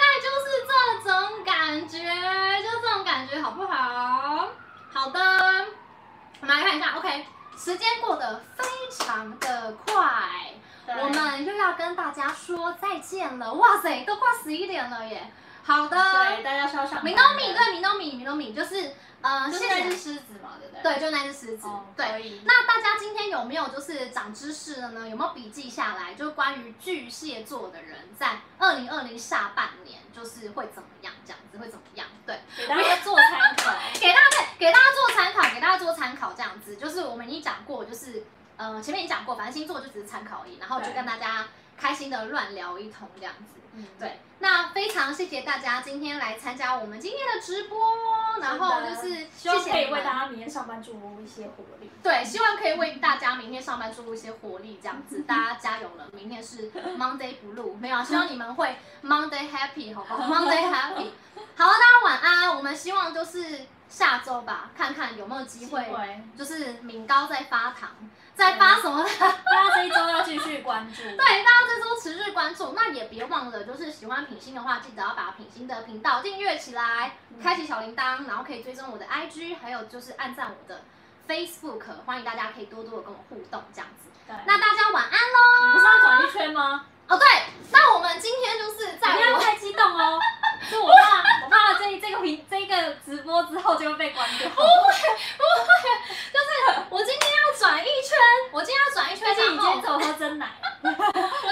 概就是这种感觉，就这种感觉，好不好？好的，我们来看一下，OK，时间过得非常的快。对我们又要跟大家说再见了，哇塞，都快十一点了耶！好的，对，大家稍稍。米诺米，对，米诺米，米诺米，就是，呃，就是那只狮子嘛，对不对？对，就那只狮子。哦、对。那大家今天有没有就是长知识了呢？有没有笔记下来？就关于巨蟹座的人在二零二零下半年就是会怎么样？这样子会怎么样？对，给大家做参考，给大家给大家做参考，给大家做参考，这样子就是我们已经讲过，就是。呃，前面已经讲过，反正星座就只是参考而已，然后就跟大家开心的乱聊一通这样子。嗯，对。那非常谢谢大家今天来参加我们今天的直播，然后就是希望可以为大家明天上班注入一些活力。对，希望可以为大家明天上班注入一些活力，这样子大家加油了，明天是 Monday Blue，没有啊，希望你们会 Monday Happy，好不好？Monday Happy。好了，大家晚安。我们希望就是下周吧，看看有没有机会，就是敏高在发糖。在发什么呢？大家这一周要继续关注。对，大家这周持续关注。那也别忘了，就是喜欢品心的话，记得要把品心的频道订阅起来，嗯、开启小铃铛，然后可以追踪我的 IG，还有就是按赞我的 Facebook。欢迎大家可以多多的跟我互动，这样子。对。那大家晚安喽！你不是要转一圈吗？哦，对。那我们今天就是在。不要太激动哦。就我怕，我怕这这个屏这个直播之后就会被关掉。不会，不会，就是我今天要转一圈，我今天要转一圈，然后你今天走喝真奶。我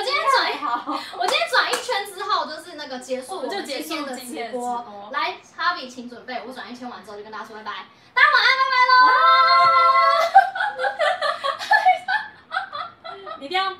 今天转好，我今天转一圈之后就是那个结束，就结束的直播。直播来，Harvey，请准备，我转一圈完之后就跟大家说拜拜，大家晚安，拜拜喽。你一定要背。